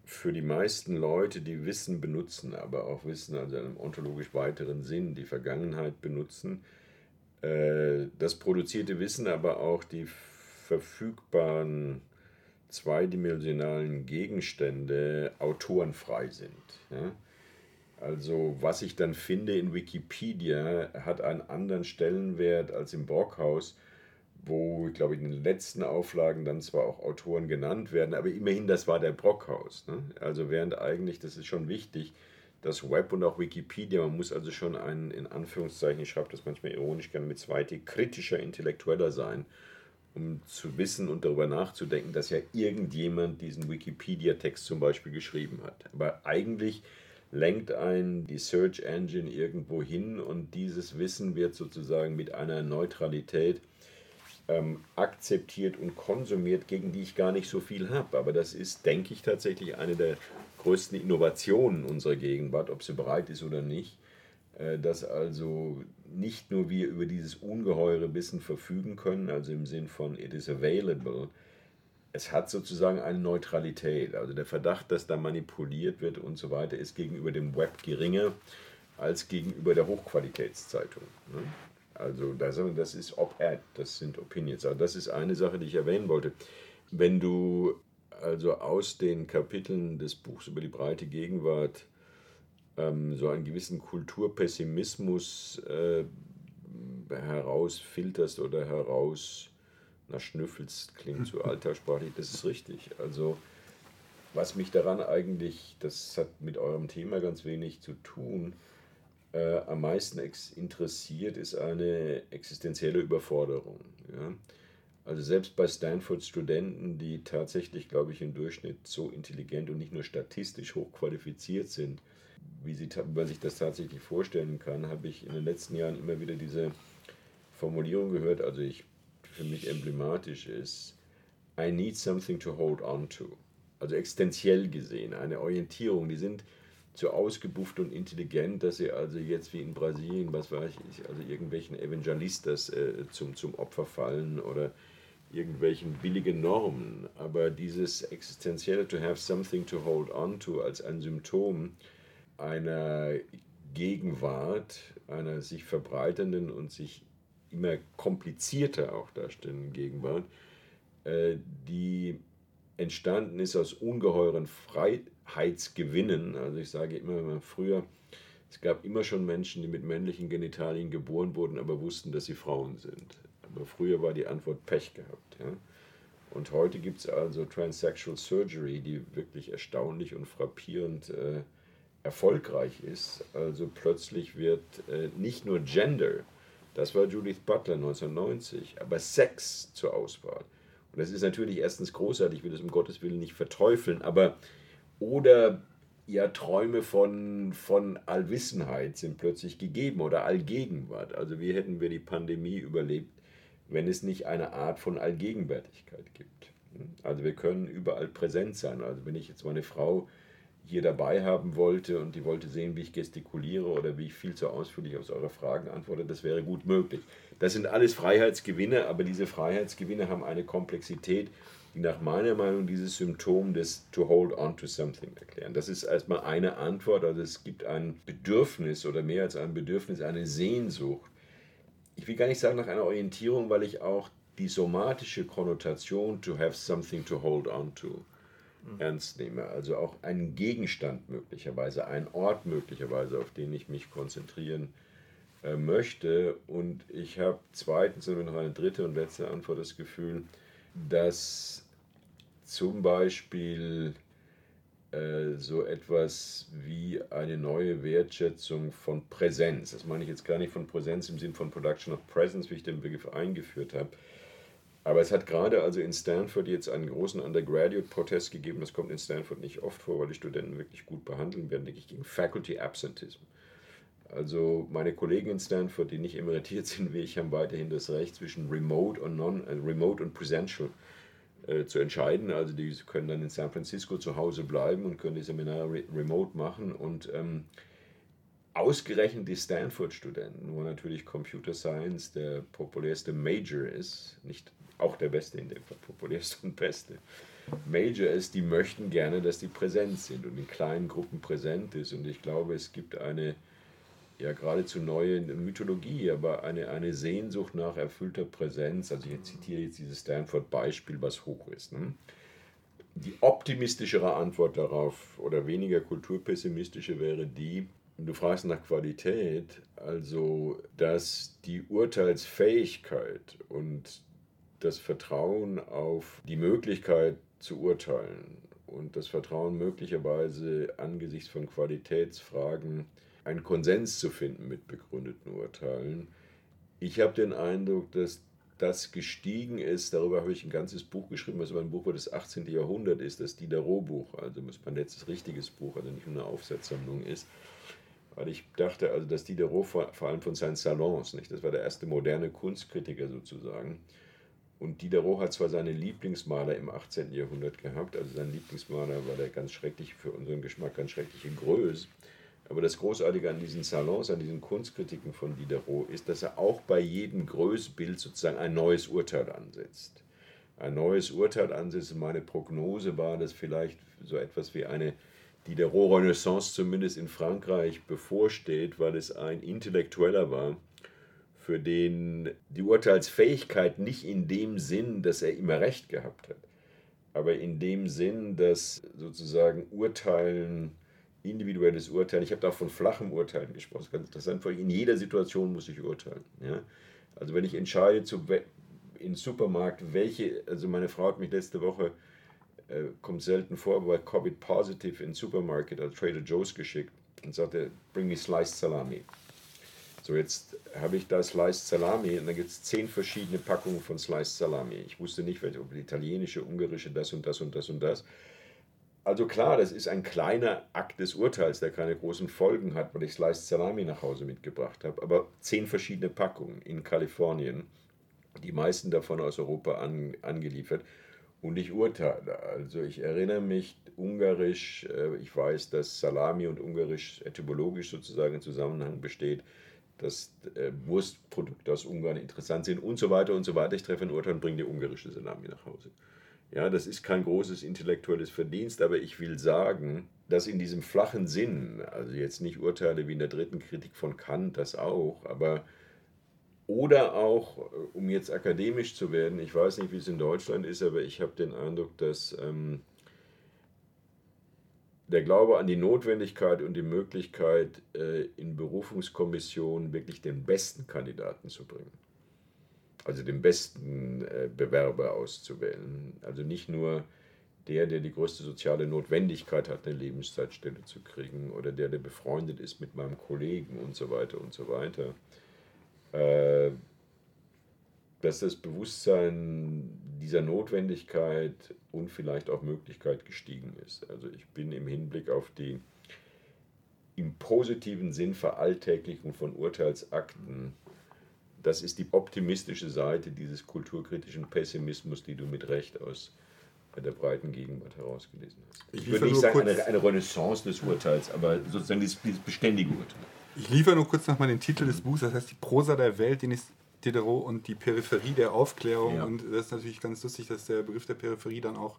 für die meisten Leute, die Wissen benutzen, aber auch Wissen also in einem ontologisch weiteren Sinn, die Vergangenheit benutzen, äh, das produzierte Wissen, aber auch die verfügbaren zweidimensionalen Gegenstände autorenfrei sind. Ja? Also was ich dann finde in Wikipedia hat einen anderen Stellenwert als im Brockhaus, wo, ich glaube, in den letzten Auflagen dann zwar auch Autoren genannt werden, aber immerhin, das war der Brockhaus. Ne? Also während eigentlich, das ist schon wichtig, das Web und auch Wikipedia, man muss also schon ein, in Anführungszeichen, ich schreibe das manchmal ironisch gerne mit zwei T, kritischer Intellektueller sein, um zu wissen und darüber nachzudenken, dass ja irgendjemand diesen Wikipedia-Text zum Beispiel geschrieben hat. Aber eigentlich lenkt ein die Search Engine irgendwo hin und dieses Wissen wird sozusagen mit einer Neutralität ähm, akzeptiert und konsumiert, gegen die ich gar nicht so viel habe. Aber das ist, denke ich, tatsächlich eine der größten Innovationen unserer Gegenwart, ob sie bereit ist oder nicht, dass also nicht nur wir über dieses ungeheure Wissen verfügen können, also im Sinn von it is available, es hat sozusagen eine Neutralität. Also der Verdacht, dass da manipuliert wird und so weiter, ist gegenüber dem Web geringer als gegenüber der Hochqualitätszeitung. Ne? Also das ist Op-Ed, das sind Opinions. Aber das ist eine Sache, die ich erwähnen wollte. Wenn du also aus den Kapiteln des Buchs über die breite Gegenwart ähm, so einen gewissen Kulturpessimismus äh, herausfilterst oder heraus na, schnüffelst, klingt so alltagssprachlich, das ist richtig. Also was mich daran eigentlich, das hat mit eurem Thema ganz wenig zu tun, äh, am meisten interessiert, ist eine existenzielle Überforderung. Ja? Also selbst bei Stanford-Studenten, die tatsächlich, glaube ich, im Durchschnitt so intelligent und nicht nur statistisch hochqualifiziert sind, wie, sie, wie man sich das tatsächlich vorstellen kann, habe ich in den letzten Jahren immer wieder diese Formulierung gehört, also ich für mich emblematisch ist, I need something to hold on to. Also existenziell gesehen, eine Orientierung. Die sind so ausgebufft und intelligent, dass sie also jetzt wie in Brasilien, was weiß ich, also irgendwelchen Evangelistas äh, zum, zum Opfer fallen oder irgendwelchen billigen Normen. Aber dieses existenzielle to have something to hold on to als ein Symptom einer Gegenwart, einer sich verbreitenden und sich immer komplizierter auch darstellenden Gegenwart, äh, die entstanden ist aus ungeheuren Freiheitsgewinnen. Also ich sage immer, früher, es gab immer schon Menschen, die mit männlichen Genitalien geboren wurden, aber wussten, dass sie Frauen sind. Aber früher war die Antwort Pech gehabt. Ja? Und heute gibt es also Transsexual Surgery, die wirklich erstaunlich und frappierend äh, erfolgreich ist. Also plötzlich wird äh, nicht nur Gender, das war Judith Butler 1990, aber Sex zur Auswahl. Und das ist natürlich erstens großartig, ich will das um Gottes Willen nicht verteufeln, aber oder ja, Träume von, von Allwissenheit sind plötzlich gegeben oder Allgegenwart. Also wie hätten wir die Pandemie überlebt, wenn es nicht eine Art von Allgegenwärtigkeit gibt. Also wir können überall präsent sein. Also wenn ich jetzt meine Frau hier dabei haben wollte und die wollte sehen, wie ich gestikuliere oder wie ich viel zu ausführlich auf eure Fragen antworte, das wäre gut möglich. Das sind alles Freiheitsgewinne, aber diese Freiheitsgewinne haben eine Komplexität, die nach meiner Meinung dieses Symptom des to hold on to something erklären. Das ist erstmal eine Antwort, also es gibt ein Bedürfnis oder mehr als ein Bedürfnis, eine Sehnsucht. Ich will gar nicht sagen nach einer Orientierung, weil ich auch die somatische Konnotation to have something to hold on to ernst nehme. Also auch einen Gegenstand möglicherweise, einen Ort möglicherweise, auf den ich mich konzentrieren äh, möchte. Und ich habe zweitens und noch eine dritte und letzte Antwort das Gefühl, dass zum Beispiel äh, so etwas wie eine neue Wertschätzung von Präsenz, das meine ich jetzt gar nicht von Präsenz im Sinn von Production of Presence, wie ich den Begriff eingeführt habe, aber es hat gerade also in Stanford jetzt einen großen Undergraduate-Protest gegeben. Das kommt in Stanford nicht oft vor, weil die Studenten wirklich gut behandeln werden, denke ich, gegen Faculty Absentism. Also meine Kollegen in Stanford, die nicht emeritiert sind wie ich, haben weiterhin das Recht zwischen Remote und Non, äh, Remote und Presential äh, zu entscheiden. Also die können dann in San Francisco zu Hause bleiben und können die Seminare re remote machen. Und ähm, ausgerechnet die Stanford-Studenten, wo natürlich Computer Science der populärste Major ist, nicht auch der beste in dem Fall, populärste und beste Major ist, die möchten gerne, dass die präsent sind und in kleinen Gruppen präsent ist. Und ich glaube, es gibt eine ja geradezu neue Mythologie, aber eine, eine Sehnsucht nach erfüllter Präsenz. Also ich zitiere jetzt dieses Stanford-Beispiel, was hoch ist. Ne? Die optimistischere Antwort darauf oder weniger kulturpessimistische wäre die, du fragst nach Qualität, also dass die Urteilsfähigkeit und das Vertrauen auf die Möglichkeit zu urteilen und das Vertrauen möglicherweise angesichts von Qualitätsfragen einen Konsens zu finden mit begründeten Urteilen. Ich habe den Eindruck, dass das gestiegen ist, darüber habe ich ein ganzes Buch geschrieben, was über ein Buch über das 18. Jahrhundert ist, das Diderot-Buch, also mein letztes richtiges Buch, also nicht nur eine Aufsatzsammlung ist. Weil ich dachte, also dass Diderot vor, vor allem von seinen Salons, nicht? das war der erste moderne Kunstkritiker sozusagen, und Diderot hat zwar seine Lieblingsmaler im 18. Jahrhundert gehabt, also sein Lieblingsmaler war der ganz schrecklich, für unseren Geschmack ganz schreckliche Größe. Aber das Großartige an diesen Salons, an diesen Kunstkritiken von Diderot ist, dass er auch bei jedem Größbild sozusagen ein neues Urteil ansetzt. Ein neues Urteil ansetzt. Meine Prognose war, dass vielleicht so etwas wie eine Diderot-Renaissance zumindest in Frankreich bevorsteht, weil es ein Intellektueller war, für den die Urteilsfähigkeit nicht in dem Sinn, dass er immer recht gehabt hat, aber in dem Sinn, dass sozusagen Urteilen, individuelles Urteilen, ich habe da von flachem Urteilen gesprochen, das ist ganz interessant, in jeder Situation muss ich urteilen. Ja? Also wenn ich entscheide, zu, im Supermarkt, welche, also meine Frau hat mich letzte Woche, äh, kommt selten vor, aber Covid-positive in den Supermarkt, also Trader Joe's geschickt und sagte, bring me sliced salami. So, jetzt habe ich da Sliced Salami und da gibt es zehn verschiedene Packungen von Sliced Salami. Ich wusste nicht, ob die italienische, ungarische, das und das und das und das. Also klar, das ist ein kleiner Akt des Urteils, der keine großen Folgen hat, weil ich Sliced Salami nach Hause mitgebracht habe. Aber zehn verschiedene Packungen in Kalifornien, die meisten davon aus Europa an, angeliefert. Und ich urteile. Also ich erinnere mich, ungarisch, äh, ich weiß, dass Salami und ungarisch etymologisch sozusagen in Zusammenhang besteht dass äh, Wurstprodukte aus Ungarn interessant sind und so weiter und so weiter. Ich treffe ein Urteil und bringe die ungarische Salami nach Hause. Ja, das ist kein großes intellektuelles Verdienst, aber ich will sagen, dass in diesem flachen Sinn, also jetzt nicht Urteile wie in der dritten Kritik von Kant, das auch, aber oder auch, äh, um jetzt akademisch zu werden, ich weiß nicht, wie es in Deutschland ist, aber ich habe den Eindruck, dass ähm, der Glaube an die Notwendigkeit und die Möglichkeit, äh, in Berufungskommissionen wirklich den besten Kandidaten zu bringen. Also den besten äh, Bewerber auszuwählen. Also nicht nur der, der die größte soziale Notwendigkeit hat, eine Lebenszeitstelle zu kriegen oder der, der befreundet ist mit meinem Kollegen und so weiter und so weiter. Dass das Bewusstsein dieser Notwendigkeit und vielleicht auch Möglichkeit gestiegen ist. Also ich bin im Hinblick auf die im positiven Sinn Veralltäglichung von Urteilsakten, das ist die optimistische Seite dieses kulturkritischen Pessimismus, die du mit Recht aus der breiten Gegenwart herausgelesen hast. Ich, ich würde nicht sagen eine, eine, Renaissance des Urteils, aber sozusagen dieses, dieses beständige Urteil. Ich liefere nur kurz nochmal den Titel des Buchs, das heißt die Prosa der Welt, den ich Diderot und die Peripherie der Aufklärung. Ja. Und das ist natürlich ganz lustig, dass der Begriff der Peripherie dann auch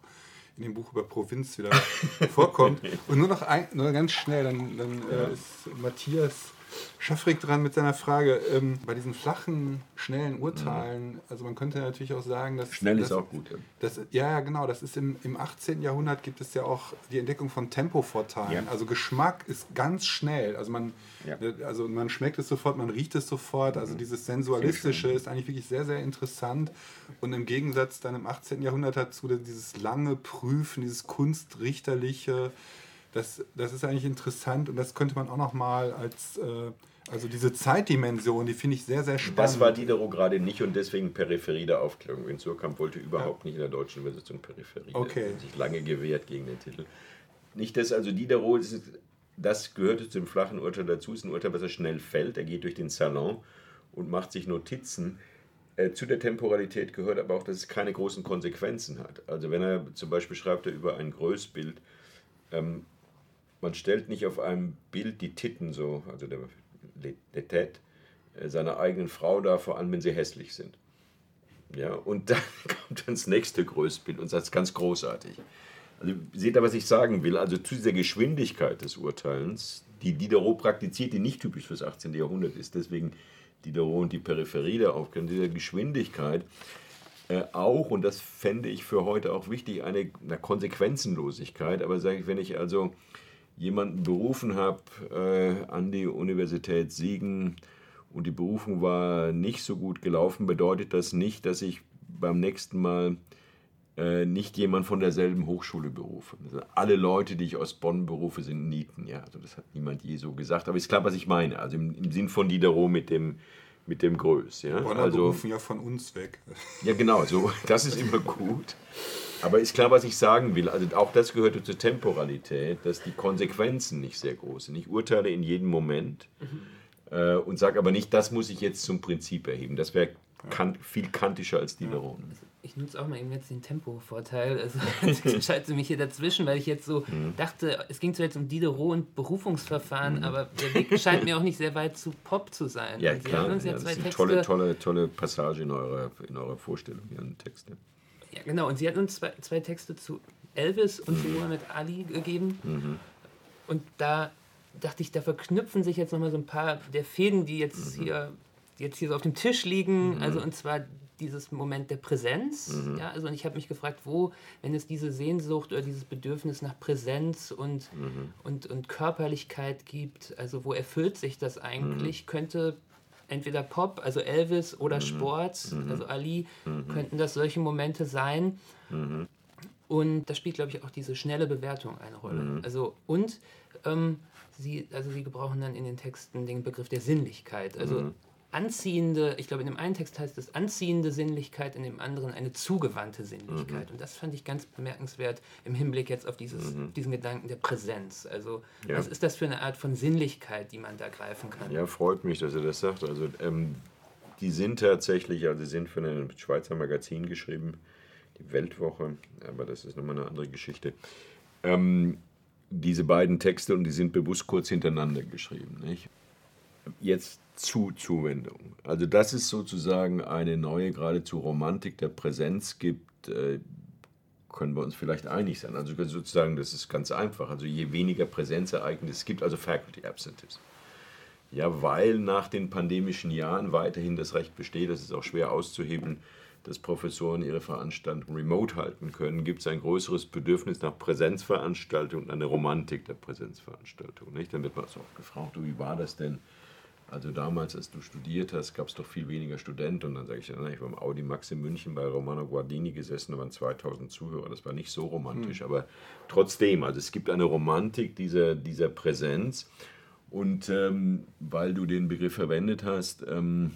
in dem Buch über Provinz wieder vorkommt. Und nur noch ein, nur ganz schnell, dann, dann äh, ist Matthias Schaffrig dran mit seiner Frage. Ähm, bei diesen flachen, schnellen Urteilen, mhm. also man könnte natürlich auch sagen, dass. Schnell dass, ist auch gut, ja. Das, ja, genau. Das ist im, im 18. Jahrhundert gibt es ja auch die Entdeckung von Tempovorteilen. Ja. Also Geschmack ist ganz schnell. Also man, ja. Äh, also man schmeckt es sofort, man riecht es sofort. Also mhm. dieses Sensualistische ist eigentlich wirklich sehr, sehr interessant. Und im Gegensatz dann im 18. Jahrhundert dazu dieses lange Prüfen, dieses Kunstrichterliche das, das ist eigentlich interessant und das könnte man auch noch mal als äh, also diese Zeitdimension, die finde ich sehr, sehr spannend. Das war Diderot gerade nicht und deswegen Peripherie der Aufklärung. Wien Surkamp wollte überhaupt ja. nicht in der deutschen Übersetzung Peripherie. Okay. Er hat sich lange gewehrt gegen den Titel. Nicht, dass also Diderot, das gehörte zum flachen Urteil dazu, ist ein Urteil, was er schnell fällt. Er geht durch den Salon und macht sich Notizen. Äh, zu der Temporalität gehört aber auch, dass es keine großen Konsequenzen hat. Also wenn er zum Beispiel schreibt er über ein Größbild, ähm, man stellt nicht auf einem Bild die Titten so, also der, der äh, seiner eigenen Frau da, vor allem wenn sie hässlich sind. Ja, und dann kommt das nächste Größbild und ist ganz großartig. Also seht ihr, was ich sagen will? Also zu dieser Geschwindigkeit des Urteilens, die Diderot praktiziert, die nicht typisch fürs 18. Jahrhundert ist, deswegen Diderot und die Peripherie da aufgehört, dieser Geschwindigkeit, äh, auch, und das fände ich für heute auch wichtig, eine, eine Konsequenzenlosigkeit. Aber sage ich, wenn ich also jemanden berufen habe äh, an die Universität Siegen und die Berufung war nicht so gut gelaufen, bedeutet das nicht, dass ich beim nächsten Mal äh, nicht jemand von derselben Hochschule berufe. Also alle Leute, die ich aus Bonn berufe, sind Nieten. Ja, also das hat niemand je so gesagt. Aber ist klar, was ich meine. Also im, im Sinn von Diderot mit dem, mit dem Größ. Ja? Bonner also, berufen ja von uns weg. Ja, genau, so, das ist immer gut. Aber ist klar, was ich sagen will. Also auch das gehört zur Temporalität, dass die Konsequenzen nicht sehr groß sind. Ich urteile in jedem Moment mhm. äh, und sage aber nicht, das muss ich jetzt zum Prinzip erheben. Das wäre kan viel kantischer als Diderot. Ja ich nutze auch mal eben jetzt den Tempo-Vorteil. Also ich schalte mich hier dazwischen, weil ich jetzt so mhm. dachte, es ging zwar jetzt um Diderot und Berufungsverfahren, mhm. aber der Weg scheint mir auch nicht sehr weit zu Pop zu sein. Ja, Sie klar. Ja, das ist eine tolle, tolle, tolle Passage in eurer, in eurer Vorstellung, Ihren Texte. Ja, genau. Und sie hat uns zwei, zwei Texte zu Elvis und mhm. zu Muhammad Ali gegeben. Mhm. Und da dachte ich, da verknüpfen sich jetzt nochmal so ein paar der Fäden, die jetzt mhm. hier jetzt hier so auf dem Tisch liegen. Mhm. Also und zwar dieses Moment der Präsenz. Mhm. Ja, also und ich habe mich gefragt, wo, wenn es diese Sehnsucht oder dieses Bedürfnis nach Präsenz und, mhm. und, und Körperlichkeit gibt, also wo erfüllt sich das eigentlich, könnte entweder Pop, also Elvis oder mhm. Sport, mhm. also Ali, mhm. könnten das solche Momente sein. Und da spielt, glaube ich, auch diese schnelle Bewertung eine Rolle. Also und ähm, sie, also sie gebrauchen dann in den Texten den Begriff der Sinnlichkeit. Also anziehende, ich glaube in dem einen Text heißt es anziehende Sinnlichkeit, in dem anderen eine zugewandte Sinnlichkeit. Mhm. Und das fand ich ganz bemerkenswert im Hinblick jetzt auf dieses, mhm. diesen Gedanken der Präsenz. Also ja. was ist das für eine Art von Sinnlichkeit, die man da greifen kann? Ja, freut mich, dass er das sagt. Also ähm, die sind tatsächlich, also sie sind für ein Schweizer Magazin geschrieben, die Weltwoche, aber das ist nochmal eine andere Geschichte. Ähm, diese beiden Texte und die sind bewusst kurz hintereinander geschrieben. Nicht? Jetzt zu Zuwendung. Also dass es sozusagen eine neue, geradezu Romantik der Präsenz gibt, äh, können wir uns vielleicht einig sein. Also sozusagen, das ist ganz einfach. Also je weniger Präsenzereignisse es gibt, also Faculty Absentees. Ja, weil nach den pandemischen Jahren weiterhin das Recht besteht, das ist auch schwer auszuheben, dass Professoren ihre Veranstaltungen remote halten können, gibt es ein größeres Bedürfnis nach Präsenzveranstaltungen und eine Romantik der Präsenzveranstaltung. Nicht? Dann wird man auch gefragt, wie war das denn? Also damals, als du studiert hast, gab es doch viel weniger Studenten. Und dann sage ich, ich war beim Audi Max in München bei Romano Guardini gesessen, da waren 2000 Zuhörer. Das war nicht so romantisch, hm. aber trotzdem, also es gibt eine Romantik dieser, dieser Präsenz. Und ähm, weil du den Begriff verwendet hast, ähm,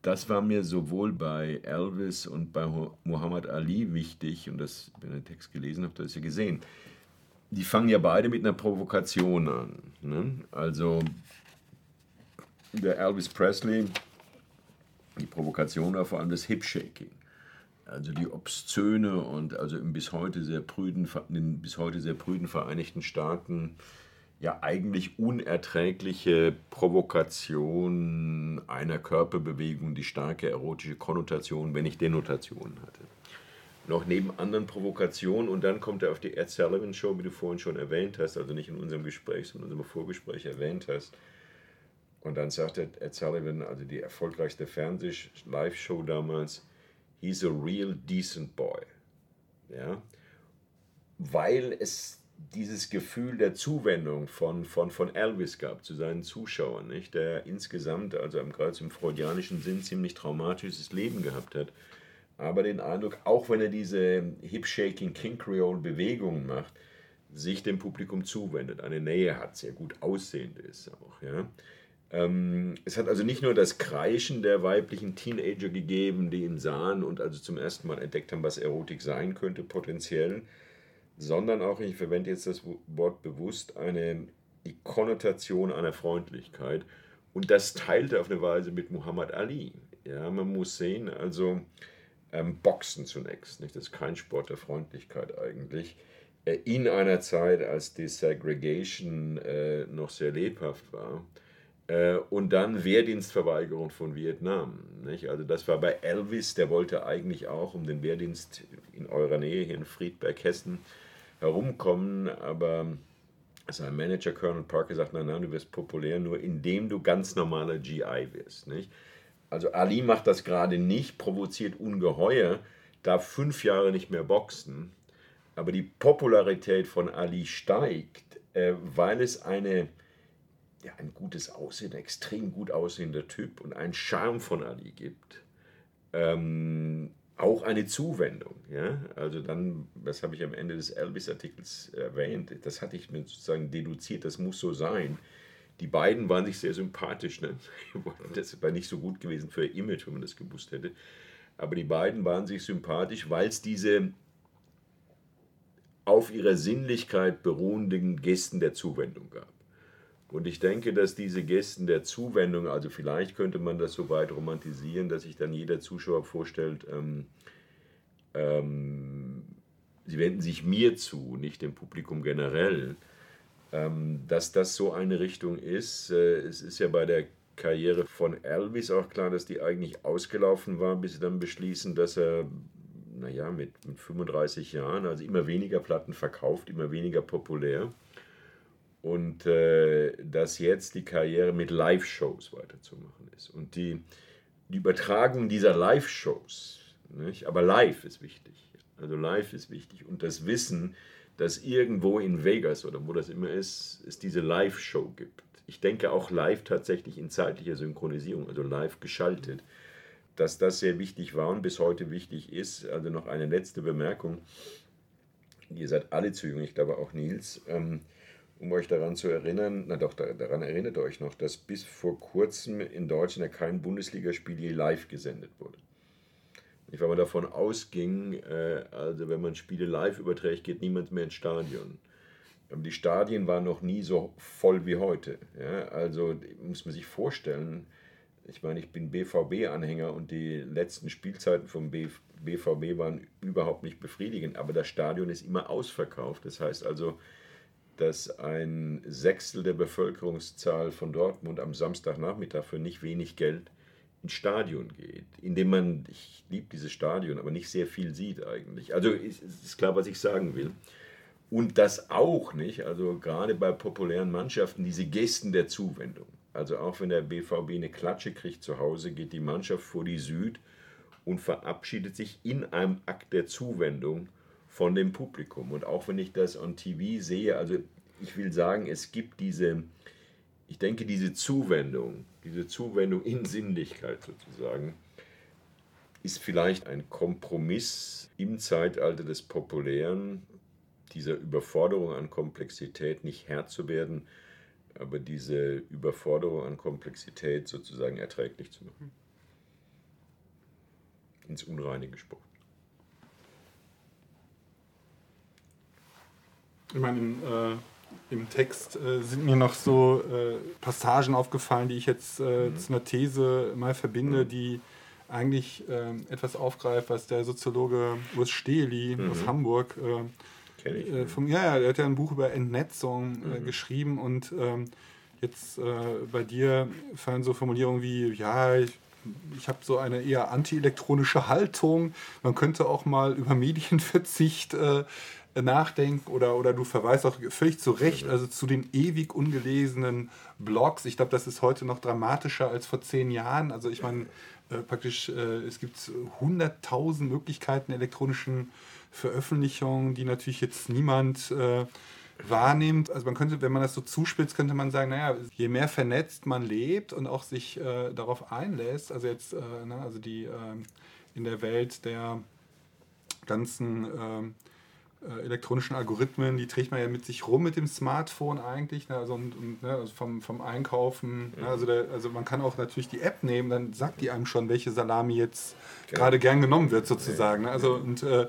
das war mir sowohl bei Elvis und bei Muhammad Ali wichtig, und das, wenn ihr den Text gelesen habt, das ihr gesehen. Die fangen ja beide mit einer Provokation an. Ne? Also der Elvis Presley, die Provokation war vor allem das Hip-Shaking. Also die obszöne und also im bis heute sehr prüden, in bis heute sehr prüden Vereinigten Staaten ja eigentlich unerträgliche Provokation einer Körperbewegung, die starke erotische Konnotation, wenn nicht Denotation hatte. Noch neben anderen Provokationen und dann kommt er auf die Ed Sullivan Show, wie du vorhin schon erwähnt hast, also nicht in unserem Gespräch, sondern in unserem Vorgespräch erwähnt hast und dann sagte Ed Sullivan, also die erfolgreichste Fernseh-Live-Show damals, he's a real decent boy. Ja? Weil es dieses Gefühl der Zuwendung von, von, von Elvis gab zu seinen Zuschauern, nicht? der insgesamt, also im, gerade im freudianischen Sinn, ziemlich traumatisches Leben gehabt hat. Aber den Eindruck, auch wenn er diese Hip-Shaking King Creole Bewegungen macht, sich dem Publikum zuwendet, eine Nähe hat, sehr gut aussehend ist auch. Ja? Ähm, es hat also nicht nur das Kreischen der weiblichen Teenager gegeben, die ihn sahen und also zum ersten Mal entdeckt haben, was Erotik sein könnte potenziell, sondern auch, ich verwende jetzt das Wort bewusst, eine Konnotation einer Freundlichkeit. Und das teilte auf eine Weise mit Muhammad Ali. Ja, man muss sehen, also ähm, Boxen zunächst, nicht? das ist kein Sport der Freundlichkeit eigentlich äh, in einer Zeit, als die Segregation äh, noch sehr lebhaft war. Äh, und dann Wehrdienstverweigerung von Vietnam. Nicht? Also das war bei Elvis, der wollte eigentlich auch um den Wehrdienst in eurer Nähe hier in Friedberg, Hessen, herumkommen, aber sein Manager Colonel Parker sagt, nein, nein, du wirst populär nur indem du ganz normaler GI wirst. Nicht? Also Ali macht das gerade nicht, provoziert ungeheuer, darf fünf Jahre nicht mehr boxen, aber die Popularität von Ali steigt, äh, weil es eine, ja, ein gutes Aussehen, extrem gut aussehender Typ und einen Charme von Ali gibt. Ähm, auch eine Zuwendung. Ja? Also dann, das habe ich am Ende des Elvis-Artikels erwähnt, das hatte ich mir sozusagen deduziert, das muss so sein. Die beiden waren sich sehr sympathisch. Ne? Das war nicht so gut gewesen für ihr Image, wenn man das gewusst hätte. Aber die beiden waren sich sympathisch, weil es diese auf ihrer Sinnlichkeit beruhenden Gesten der Zuwendung gab. Und ich denke, dass diese Gesten der Zuwendung, also vielleicht könnte man das so weit romantisieren, dass sich dann jeder Zuschauer vorstellt, ähm, ähm, sie wenden sich mir zu, nicht dem Publikum generell, ähm, dass das so eine Richtung ist. Äh, es ist ja bei der Karriere von Elvis auch klar, dass die eigentlich ausgelaufen war, bis sie dann beschließen, dass er naja, mit, mit 35 Jahren, also immer weniger Platten verkauft, immer weniger populär. Und äh, dass jetzt die Karriere mit Live-Shows weiterzumachen ist. Und die, die Übertragung dieser Live-Shows, aber live ist wichtig. Also live ist wichtig. Und das Wissen, dass irgendwo in Vegas oder wo das immer ist, es diese Live-Show gibt. Ich denke auch live tatsächlich in zeitlicher Synchronisierung, also live geschaltet dass das sehr wichtig war und bis heute wichtig ist. Also noch eine letzte Bemerkung. Ihr seid alle zu jung, ich glaube auch Nils, ähm, um euch daran zu erinnern, na doch, daran erinnert euch noch, dass bis vor kurzem in Deutschland kein Bundesligaspiel je live gesendet wurde. Weil man davon ausging, äh, also wenn man Spiele live überträgt, geht niemand mehr ins Stadion. Die Stadien waren noch nie so voll wie heute. Ja? Also muss man sich vorstellen, ich meine, ich bin BVB-Anhänger und die letzten Spielzeiten vom BVB waren überhaupt nicht befriedigend, aber das Stadion ist immer ausverkauft. Das heißt also, dass ein Sechstel der Bevölkerungszahl von Dortmund am Samstagnachmittag für nicht wenig Geld ins Stadion geht, indem man, ich liebe dieses Stadion, aber nicht sehr viel sieht eigentlich. Also ist, ist klar, was ich sagen will. Und das auch nicht, also gerade bei populären Mannschaften, diese Gesten der Zuwendung. Also auch wenn der BVB eine Klatsche kriegt zu Hause, geht die Mannschaft vor die Süd und verabschiedet sich in einem Akt der Zuwendung von dem Publikum. Und auch wenn ich das on TV sehe, also ich will sagen, es gibt diese, ich denke, diese Zuwendung, diese Zuwendung in Sinnlichkeit sozusagen, ist vielleicht ein Kompromiss im Zeitalter des Populären, dieser Überforderung an Komplexität nicht Herr zu werden, aber diese Überforderung an Komplexität sozusagen erträglich zu machen. Ins Unreine gesprochen. Ich meine, im, äh, im Text äh, sind mir noch so äh, Passagen aufgefallen, die ich jetzt äh, mhm. zu einer These mal verbinde, mhm. die eigentlich ähm, etwas aufgreift, was der Soziologe Urs Stehli mhm. aus Hamburg äh, Kenne ich. Äh, vom, ja, ja, er hat ja ein Buch über Entnetzung äh, mhm. geschrieben und ähm, jetzt äh, bei dir fallen so Formulierungen wie, ja, ich, ich habe so eine eher antielektronische Haltung. Man könnte auch mal über Medienverzicht äh, nachdenken oder, oder du verweist auch völlig zu Recht also zu den ewig ungelesenen Blogs. Ich glaube, das ist heute noch dramatischer als vor zehn Jahren. Also ich meine, äh, praktisch, äh, es gibt hunderttausend Möglichkeiten elektronischen Veröffentlichungen, die natürlich jetzt niemand äh, wahrnimmt. Also man könnte, wenn man das so zuspitzt, könnte man sagen, naja, je mehr vernetzt man lebt und auch sich äh, darauf einlässt, also jetzt, äh, ne, also die ähm, in der Welt der ganzen ähm, äh, elektronischen Algorithmen, die trägt man ja mit sich rum mit dem Smartphone eigentlich, ne, also, und, und, ne, also vom, vom Einkaufen. Ne, also, der, also man kann auch natürlich die App nehmen, dann sagt die einem schon, welche Salami jetzt genau. gerade gern genommen wird sozusagen. Ne, also und äh,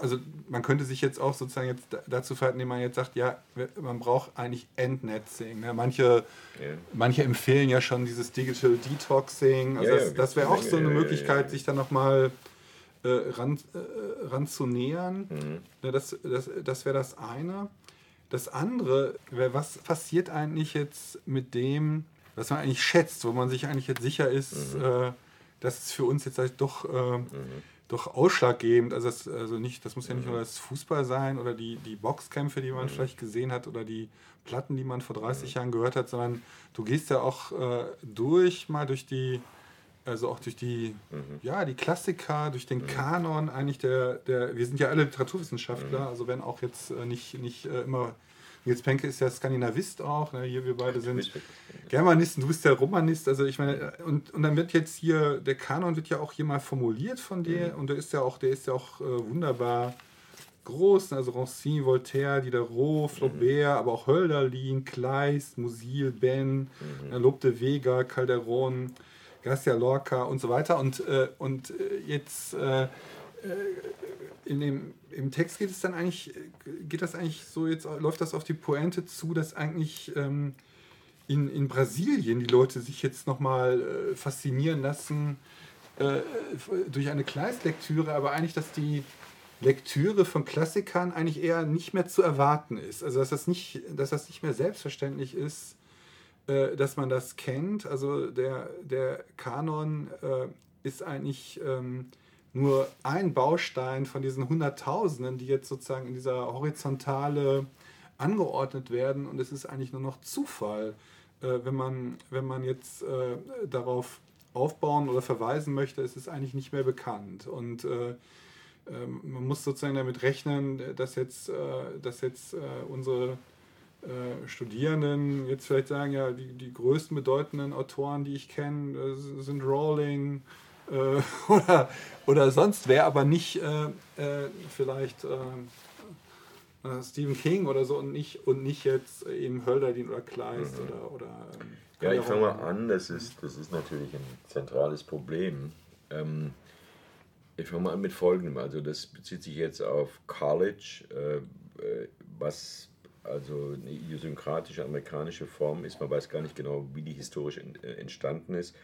also man könnte sich jetzt auch sozusagen jetzt dazu verhalten, indem man jetzt sagt, ja, man braucht eigentlich Endnetzing. Ne? Manche, ja. manche empfehlen ja schon dieses Digital Detoxing. Also ja, das, das wäre auch so eine Möglichkeit, sich dann nochmal äh, ran, äh, ranzunähern. Mhm. Das, das, das wäre das eine. Das andere wäre, was passiert eigentlich jetzt mit dem, was man eigentlich schätzt, wo man sich eigentlich jetzt sicher ist, mhm. äh, dass es für uns jetzt halt doch, äh, mhm. doch ausschlaggebend, also, das, also nicht, das muss ja nicht mhm. nur das Fußball sein oder die, die Boxkämpfe, die man mhm. vielleicht gesehen hat oder die Platten, die man vor 30 mhm. Jahren gehört hat, sondern du gehst ja auch äh, durch, mal durch die also auch durch die, mhm. ja, die Klassiker, durch den mhm. Kanon eigentlich der, der, wir sind ja alle Literaturwissenschaftler, mhm. also wenn auch jetzt äh, nicht, nicht äh, immer, Nils Penke ist ja Skandinavist auch, ne? hier wir beide sind Germanisten, du bist ja Romanist, also ich meine, äh, und, und dann wird jetzt hier, der Kanon wird ja auch hier mal formuliert von dir mhm. und der ist ja auch, der ist ja auch äh, wunderbar groß, also Rancine, Voltaire, Diderot, Flaubert, aber auch Hölderlin, Kleist, Musil, Ben, mhm. Lob de Vega, Calderon, Garcia Lorca und so weiter. Und, äh, und äh, jetzt äh, äh, in dem, im Text geht es dann eigentlich, geht das eigentlich so, jetzt läuft das auf die Pointe zu, dass eigentlich ähm, in, in Brasilien die Leute sich jetzt nochmal äh, faszinieren lassen äh, durch eine Kleist-Lektüre, aber eigentlich, dass die Lektüre von Klassikern eigentlich eher nicht mehr zu erwarten ist. Also dass das nicht, dass das nicht mehr selbstverständlich ist, äh, dass man das kennt. Also der, der Kanon äh, ist eigentlich ähm, nur ein Baustein von diesen Hunderttausenden, die jetzt sozusagen in dieser Horizontale angeordnet werden. Und es ist eigentlich nur noch Zufall, äh, wenn, man, wenn man jetzt äh, darauf aufbauen oder verweisen möchte, ist es eigentlich nicht mehr bekannt. Und äh, ähm, man muss sozusagen damit rechnen, dass jetzt, dass jetzt unsere äh, Studierenden jetzt vielleicht sagen, ja, die, die größten bedeutenden Autoren, die ich kenne, äh, sind Rowling äh, oder, oder sonst wer, aber nicht äh, äh, vielleicht Stephen King oder so und nicht, und nicht jetzt eben Hölderlin oder Kleist mhm. oder, oder ähm, Ja, ich fange mal an, das ist, das ist natürlich ein zentrales Problem. Ähm, ich fange mal an mit folgendem, also das bezieht sich jetzt auf College, was also eine idiosynkratische amerikanische Form ist. Man weiß gar nicht genau, wie die historisch äh, entstanden ist.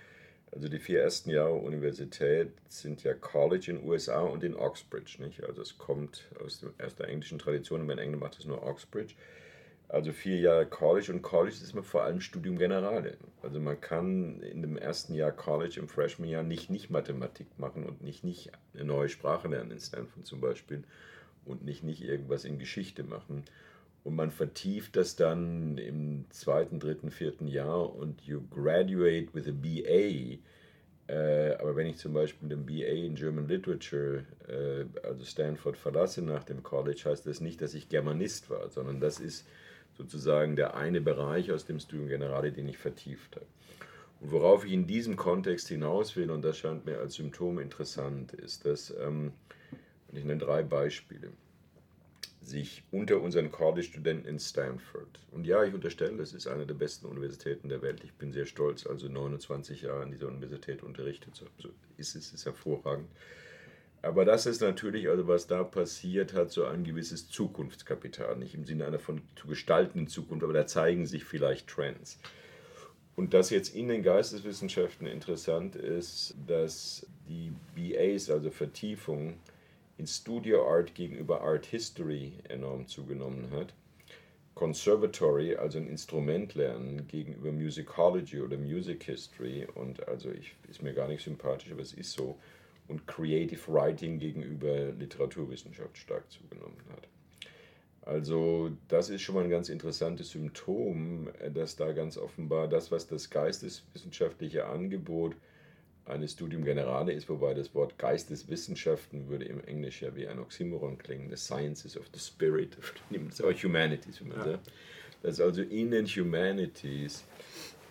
Also die vier ersten Jahre Universität sind ja College in den USA und in Oxbridge. Nicht? Also es kommt aus, dem, aus der englischen Tradition und in England macht es nur Oxbridge. Also vier Jahre College und College ist man vor allem Studium Generale. Also man kann in dem ersten Jahr College im Freshman-Jahr nicht nicht Mathematik machen und nicht nicht eine neue Sprache lernen in Stanford zum Beispiel und nicht nicht irgendwas in Geschichte machen und man vertieft das dann im zweiten, dritten, vierten Jahr und you graduate with a BA. Äh, aber wenn ich zum Beispiel den BA in German Literature, äh, also Stanford, verlasse nach dem College, heißt das nicht, dass ich Germanist war, sondern das ist sozusagen der eine Bereich aus dem Studium Generale, den ich vertieft habe. Und worauf ich in diesem Kontext hinaus will, und das scheint mir als Symptom interessant, ist, dass, ähm, ich nenne drei Beispiele sich unter unseren College-Studenten in Stanford. Und ja, ich unterstelle, das ist eine der besten Universitäten der Welt. Ich bin sehr stolz, also 29 Jahre an dieser Universität unterrichtet zu haben. So ist es, ist hervorragend. Aber das ist natürlich, also was da passiert, hat so ein gewisses Zukunftskapital. Nicht im Sinne einer von zu gestaltenden Zukunft, aber da zeigen sich vielleicht Trends. Und das jetzt in den Geisteswissenschaften interessant ist, dass die BAs, also Vertiefung, in Studio Art gegenüber Art History enorm zugenommen hat. Conservatory, also ein Instrument lernen, gegenüber Musicology oder Music History und also ich, ist mir gar nicht sympathisch, aber es ist so. Und Creative Writing gegenüber Literaturwissenschaft stark zugenommen hat. Also das ist schon mal ein ganz interessantes Symptom, dass da ganz offenbar das, was das geisteswissenschaftliche Angebot eines Studium Generale ist, wobei das Wort Geisteswissenschaften würde im Englisch ja wie ein Oxymoron klingen, the sciences of the spirit, aber Humanities, wie man sagt. Dass also in den Humanities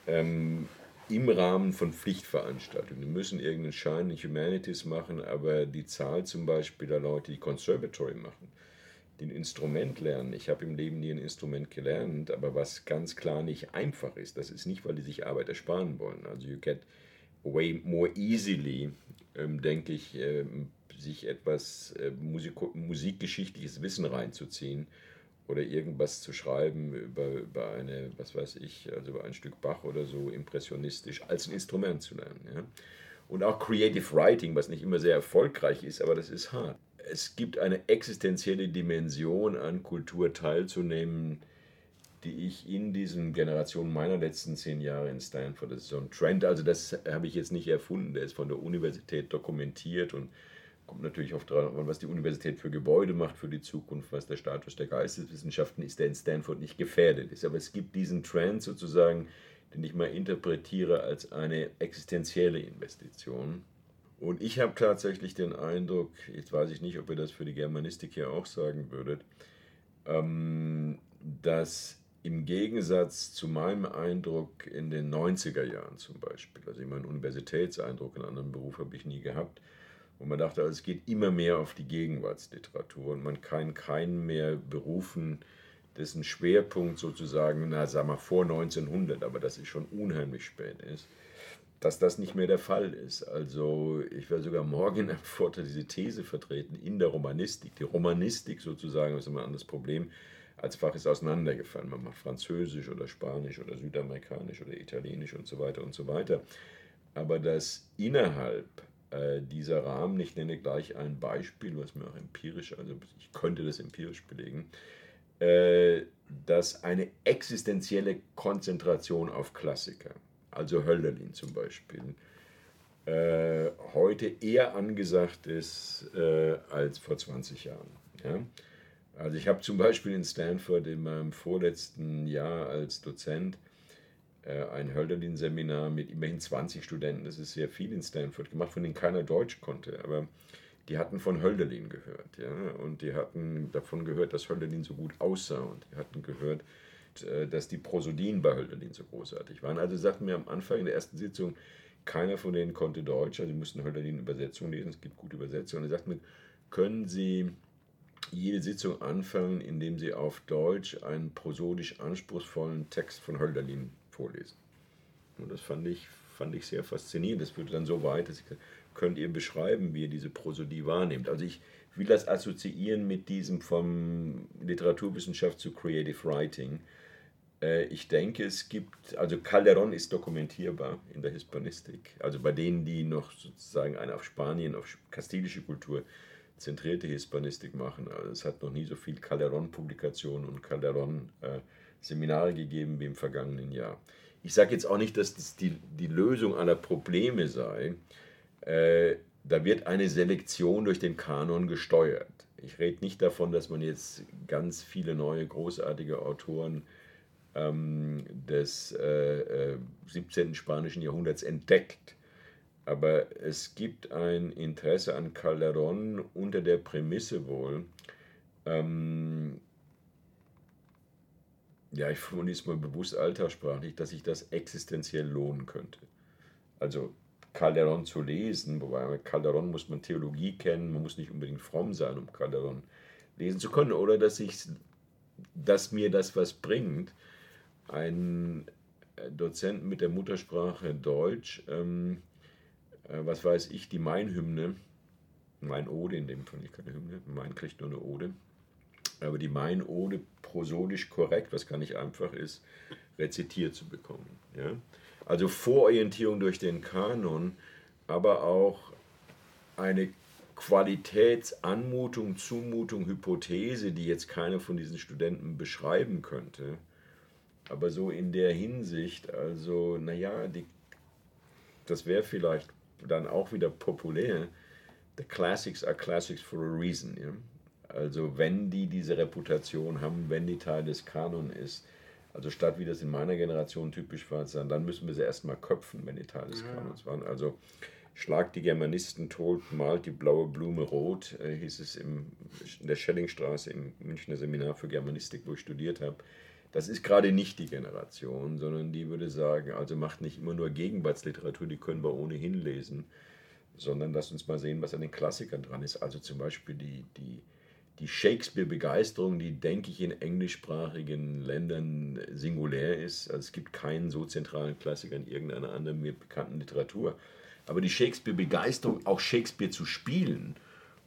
ähm, im Rahmen von Pflichtveranstaltungen, die müssen irgendeinen Schein in Humanities machen, aber die Zahl zum Beispiel der Leute, die Conservatory machen, die ein Instrument lernen. Ich habe im Leben nie ein Instrument gelernt, aber was ganz klar nicht einfach ist, das ist nicht, weil die sich Arbeit ersparen wollen. Also you get way more easily, ähm, denke ich, ähm, sich etwas äh, Musik musikgeschichtliches Wissen reinzuziehen oder irgendwas zu schreiben über, über eine, was weiß ich, also über ein Stück Bach oder so impressionistisch als ein Instrument zu lernen. Ja? Und auch Creative Writing, was nicht immer sehr erfolgreich ist, aber das ist hart. Es gibt eine existenzielle Dimension an Kultur teilzunehmen, die ich in diesen Generationen meiner letzten zehn Jahre in Stanford, das ist so ein Trend, also das habe ich jetzt nicht erfunden, der ist von der Universität dokumentiert und kommt natürlich oft dran, was die Universität für Gebäude macht für die Zukunft, was der Status der Geisteswissenschaften ist, der in Stanford nicht gefährdet ist. Aber es gibt diesen Trend sozusagen, den ich mal interpretiere als eine existenzielle Investition. Und ich habe tatsächlich den Eindruck, jetzt weiß ich nicht, ob ihr das für die Germanistik hier auch sagen würdet, ähm, dass im Gegensatz zu meinem Eindruck in den 90er Jahren zum Beispiel, also ich meinen Universitätseindruck in anderen Beruf habe ich nie gehabt, wo man dachte, also es geht immer mehr auf die Gegenwartsliteratur und man kann keinen mehr berufen, dessen Schwerpunkt sozusagen, na sagen wir vor 1900, aber das ist schon unheimlich spät ist, dass das nicht mehr der Fall ist. Also ich werde sogar morgen in einem Vortrag diese These vertreten in der Romanistik. Die Romanistik sozusagen ist immer ein anderes Problem als Fach ist auseinandergefallen. Man macht Französisch oder Spanisch oder Südamerikanisch oder Italienisch und so weiter und so weiter. Aber dass innerhalb äh, dieser Rahmen, ich nenne gleich ein Beispiel, was mir auch empirisch, also ich könnte das empirisch belegen, äh, dass eine existenzielle Konzentration auf Klassiker, also Hölderlin zum Beispiel, äh, heute eher angesagt ist äh, als vor 20 Jahren. Ja? Also ich habe zum Beispiel in Stanford in meinem vorletzten Jahr als Dozent äh, ein Hölderlin-Seminar mit immerhin 20 Studenten, das ist sehr viel in Stanford gemacht, von denen keiner Deutsch konnte, aber die hatten von Hölderlin gehört, ja, und die hatten davon gehört, dass Hölderlin so gut aussah. Und die hatten gehört, äh, dass die Prosodien bei Hölderlin so großartig waren. Also sagten mir am Anfang in der ersten Sitzung, keiner von denen konnte Deutsch, also sie mussten Hölderlin Übersetzung lesen, es gibt gute Übersetzungen. Und er sagte mir, können Sie jede Sitzung anfangen, indem sie auf Deutsch einen prosodisch anspruchsvollen Text von Hölderlin vorlesen. Und das fand ich, fand ich sehr faszinierend. Das führte dann so weit, dass ich könnt ihr beschreiben, wie ihr diese Prosodie wahrnehmt. Also ich will das assoziieren mit diesem vom Literaturwissenschaft zu Creative Writing. Äh, ich denke, es gibt, also Calderon ist dokumentierbar in der Hispanistik. Also bei denen, die noch sozusagen eine auf Spanien, auf kastilische Kultur zentrierte Hispanistik machen. Also es hat noch nie so viel Calderon-Publikationen und Calderon-Seminare gegeben wie im vergangenen Jahr. Ich sage jetzt auch nicht, dass das die, die Lösung aller Probleme sei. Äh, da wird eine Selektion durch den Kanon gesteuert. Ich rede nicht davon, dass man jetzt ganz viele neue großartige Autoren ähm, des äh, 17. Äh, spanischen Jahrhunderts entdeckt. Aber es gibt ein Interesse an Calderon unter der Prämisse wohl, ähm, ja, ich formuliere es mal bewusst alltagssprachlich, dass sich das existenziell lohnen könnte. Also Calderon zu lesen, wobei mit Calderon muss man Theologie kennen, man muss nicht unbedingt fromm sein, um Calderon lesen zu können, oder dass, ich, dass mir das was bringt, ein Dozent mit der Muttersprache Deutsch, ähm, äh, was weiß ich, die Main-Hymne, Main-Ode in dem Fall, nicht keine Hymne, Main kriegt nur eine Ode, aber die Main-Ode prosodisch korrekt, was gar nicht einfach ist, rezitiert zu bekommen. Ja? Also Vororientierung durch den Kanon, aber auch eine Qualitätsanmutung, Zumutung, Hypothese, die jetzt keiner von diesen Studenten beschreiben könnte. Aber so in der Hinsicht, also, naja, die, das wäre vielleicht dann auch wieder populär. The classics are classics for a reason. Ja? Also wenn die diese Reputation haben, wenn die Teil des Kanon ist, also statt wie das in meiner Generation typisch war, dann müssen wir sie erstmal köpfen, wenn die Teil des ja. Kanons waren. Also Schlag die Germanisten tot, malt die blaue Blume rot, äh, hieß es im, in der Schellingstraße im Münchner Seminar für Germanistik, wo ich studiert habe. Das ist gerade nicht die Generation, sondern die würde sagen, also macht nicht immer nur Gegenwartsliteratur, die können wir ohnehin lesen, sondern lasst uns mal sehen, was an den Klassikern dran ist. Also zum Beispiel die, die, die Shakespeare-Begeisterung, die, denke ich, in englischsprachigen Ländern singulär ist. Also es gibt keinen so zentralen Klassiker in irgendeiner anderen mir bekannten Literatur. Aber die Shakespeare-Begeisterung, auch Shakespeare zu spielen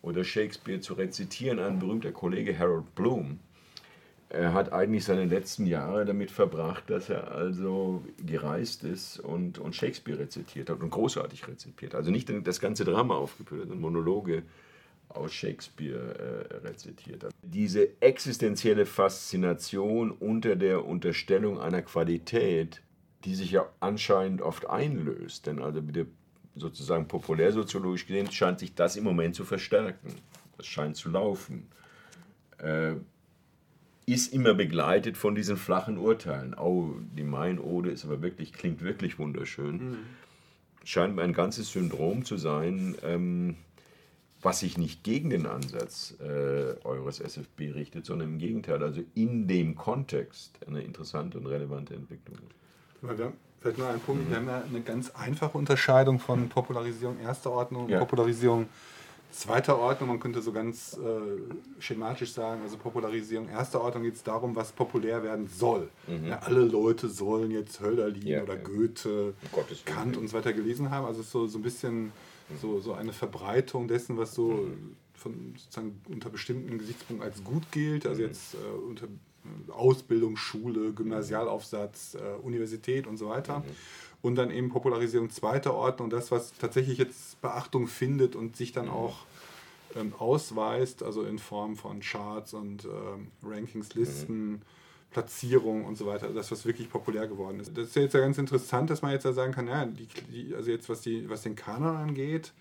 oder Shakespeare zu rezitieren, ein berühmter Kollege Harold Bloom, er hat eigentlich seine letzten Jahre damit verbracht, dass er also gereist ist und, und Shakespeare rezitiert hat und großartig rezitiert. Also nicht das ganze Drama aufgeführt, sondern Monologe aus Shakespeare äh, rezitiert hat. Diese existenzielle Faszination unter der Unterstellung einer Qualität, die sich ja anscheinend oft einlöst, denn also wieder sozusagen populärsoziologisch gesehen scheint sich das im Moment zu verstärken. Das scheint zu laufen. Äh, ist immer begleitet von diesen flachen Urteilen. Oh, die Mainode ist aber wirklich, klingt wirklich wunderschön. Mhm. Scheint mir ein ganzes Syndrom zu sein, ähm, was sich nicht gegen den Ansatz äh, eures SFB richtet, sondern im Gegenteil, also in dem Kontext eine interessante und relevante Entwicklung vielleicht nur ein Punkt, mhm. wir haben ja eine ganz einfache Unterscheidung von Popularisierung erster Ordnung und ja. Popularisierung zweiter Ordnung, man könnte so ganz äh, schematisch sagen, also Popularisierung erster Ordnung geht es darum, was populär werden soll. Mhm. Ja, alle Leute sollen jetzt Hölderlin ja, oder ja. Goethe, Kant und so weiter gelesen haben. Also es ist so, so ein bisschen so, so eine Verbreitung dessen, was so mhm. von, sozusagen unter bestimmten Gesichtspunkten als gut gilt. Also mhm. jetzt äh, unter Ausbildung, Schule, Gymnasialaufsatz, äh, Universität und so weiter. Mhm und dann eben Popularisierung zweiter Ordnung, das, was tatsächlich jetzt Beachtung findet und sich dann mhm. auch ähm, ausweist, also in Form von Charts und ähm, Rankings, Listen, mhm. Platzierung und so weiter, das, was wirklich populär geworden ist. Das ist jetzt ja ganz interessant, dass man jetzt ja sagen kann, ja, die, die, also jetzt was, die, was den Kanon angeht,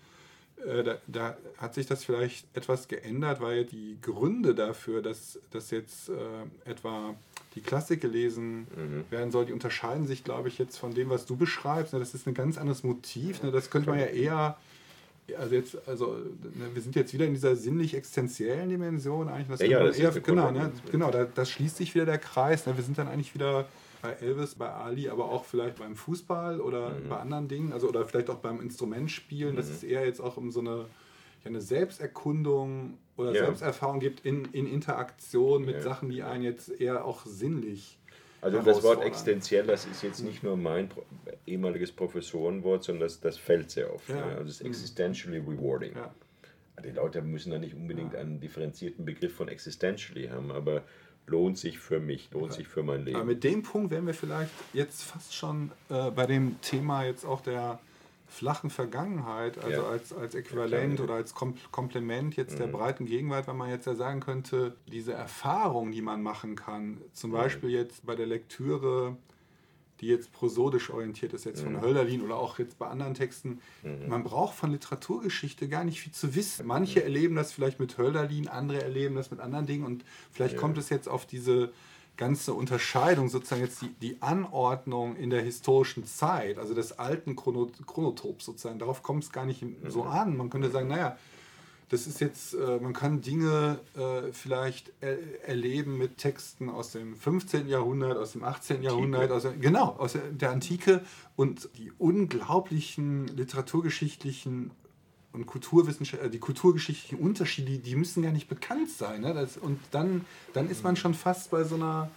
da, da, hat sich das vielleicht etwas geändert, weil die Gründe dafür, dass, dass jetzt äh, etwa die Klassik gelesen mhm. werden soll, die unterscheiden sich, glaube ich, jetzt von dem, was du beschreibst. Ne? Das ist ein ganz anderes Motiv. Ne? Das könnte man ja eher, also jetzt, also ne, wir sind jetzt wieder in dieser sinnlich-existenziellen Dimension eigentlich. Das ja, ja, das eher, genau, ne? genau, da, das schließt sich wieder der Kreis. Ne? Wir sind dann eigentlich wieder bei Elvis, bei Ali, aber auch vielleicht beim Fußball oder mhm. bei anderen Dingen, also oder vielleicht auch beim Instrumentspielen. Mhm. Das ist eher jetzt auch um so eine eine Selbsterkundung oder ja. Selbsterfahrung gibt in, in Interaktion mit ja. Sachen, die einen jetzt eher auch sinnlich. Also das Wort existenziell, das ist jetzt nicht nur mein ehemaliges Professorenwort, sondern das, das fällt sehr oft. Ja. Ne? Also das ist existentially rewarding. Ja. Die Leute müssen da nicht unbedingt einen differenzierten Begriff von existentially haben, aber lohnt sich für mich, lohnt sich für mein Leben. Aber mit dem Punkt wären wir vielleicht jetzt fast schon äh, bei dem Thema jetzt auch der flachen Vergangenheit, also ja. als, als Äquivalent ja, oder als Komplement jetzt mhm. der breiten Gegenwart, weil man jetzt ja sagen könnte, diese Erfahrung, die man machen kann, zum mhm. Beispiel jetzt bei der Lektüre, die jetzt prosodisch orientiert ist, jetzt mhm. von Hölderlin oder auch jetzt bei anderen Texten, mhm. man braucht von Literaturgeschichte gar nicht viel zu wissen. Manche mhm. erleben das vielleicht mit Hölderlin, andere erleben das mit anderen Dingen und vielleicht ja. kommt es jetzt auf diese ganze Unterscheidung, sozusagen jetzt die, die Anordnung in der historischen Zeit, also des alten Chrono, Chronotops sozusagen, darauf kommt es gar nicht so mhm. an. Man könnte sagen, naja, das ist jetzt, äh, man kann Dinge äh, vielleicht er, erleben mit Texten aus dem 15. Jahrhundert, aus dem 18. Antike. Jahrhundert, aus der, genau, aus der, der Antike und die unglaublichen literaturgeschichtlichen und Kulturwissenschaft, äh, die kulturgeschichtlichen Unterschiede, die müssen gar nicht bekannt sein. Ne? Das, und dann, dann ist man schon fast bei so einer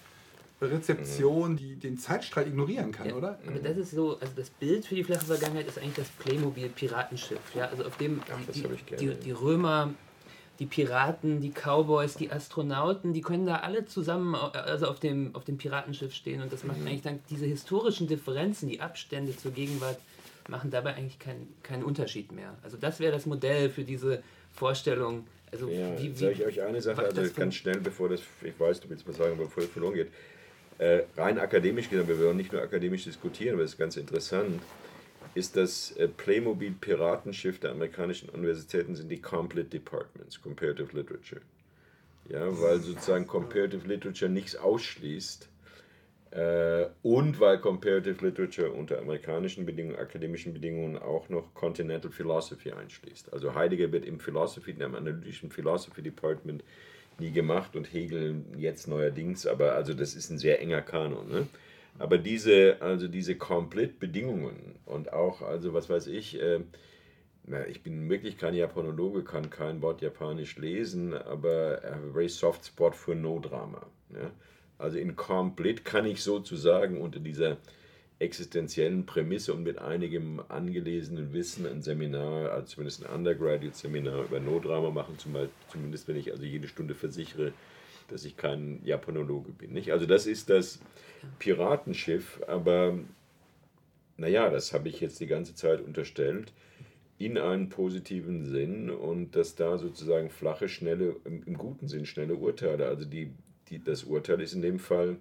Rezeption, die den Zeitstrahl ignorieren kann, ja, oder? Aber das ist so, also das Bild für die flache Vergangenheit ist eigentlich das Playmobil-Piratenschiff. Ja? Also auf dem Ach, die, die, die, Römer, die Piraten, die Cowboys, die Astronauten, die können da alle zusammen also auf dem, auf dem Piratenschiff stehen. Und das macht mhm. eigentlich dann diese historischen Differenzen, die Abstände zur Gegenwart machen dabei eigentlich keinen kein Unterschied mehr. Also das wäre das Modell für diese Vorstellung. Also ja, wie, wie, sage ich euch eine Sache, also ganz schnell, bevor das, ich weiß, du willst mal sagen, bevor es verloren geht. Äh, rein akademisch gesehen, wir wollen nicht nur akademisch diskutieren, aber es ist ganz interessant, ist das äh, Playmobil Piratenschiff der amerikanischen Universitäten sind die Complete Departments, Comparative Literature. Ja, weil sozusagen Comparative Literature nichts ausschließt, äh, und weil Comparative Literature unter amerikanischen Bedingungen, akademischen Bedingungen auch noch Continental Philosophy einschließt. Also Heidegger wird im Philosophy, einem analytischen Philosophy Department nie gemacht und Hegel jetzt neuerdings, aber also das ist ein sehr enger Kanon. Ne? Aber diese, also diese Komplett-Bedingungen und auch, also was weiß ich, äh, na, ich bin wirklich kein Japanologe, kann kein Wort Japanisch lesen, aber I have a very soft spot für No-Drama. Ja? Also in Complete kann ich sozusagen unter dieser existenziellen Prämisse und mit einigem angelesenen Wissen ein Seminar, also zumindest ein Undergraduate-Seminar über Notdrama machen, zumindest wenn ich also jede Stunde versichere, dass ich kein Japanologe bin. Nicht? Also das ist das Piratenschiff, aber naja, das habe ich jetzt die ganze Zeit unterstellt, in einen positiven Sinn und dass da sozusagen flache, schnelle, im, im guten Sinn schnelle Urteile, also die, die, das Urteil ist in dem Fall,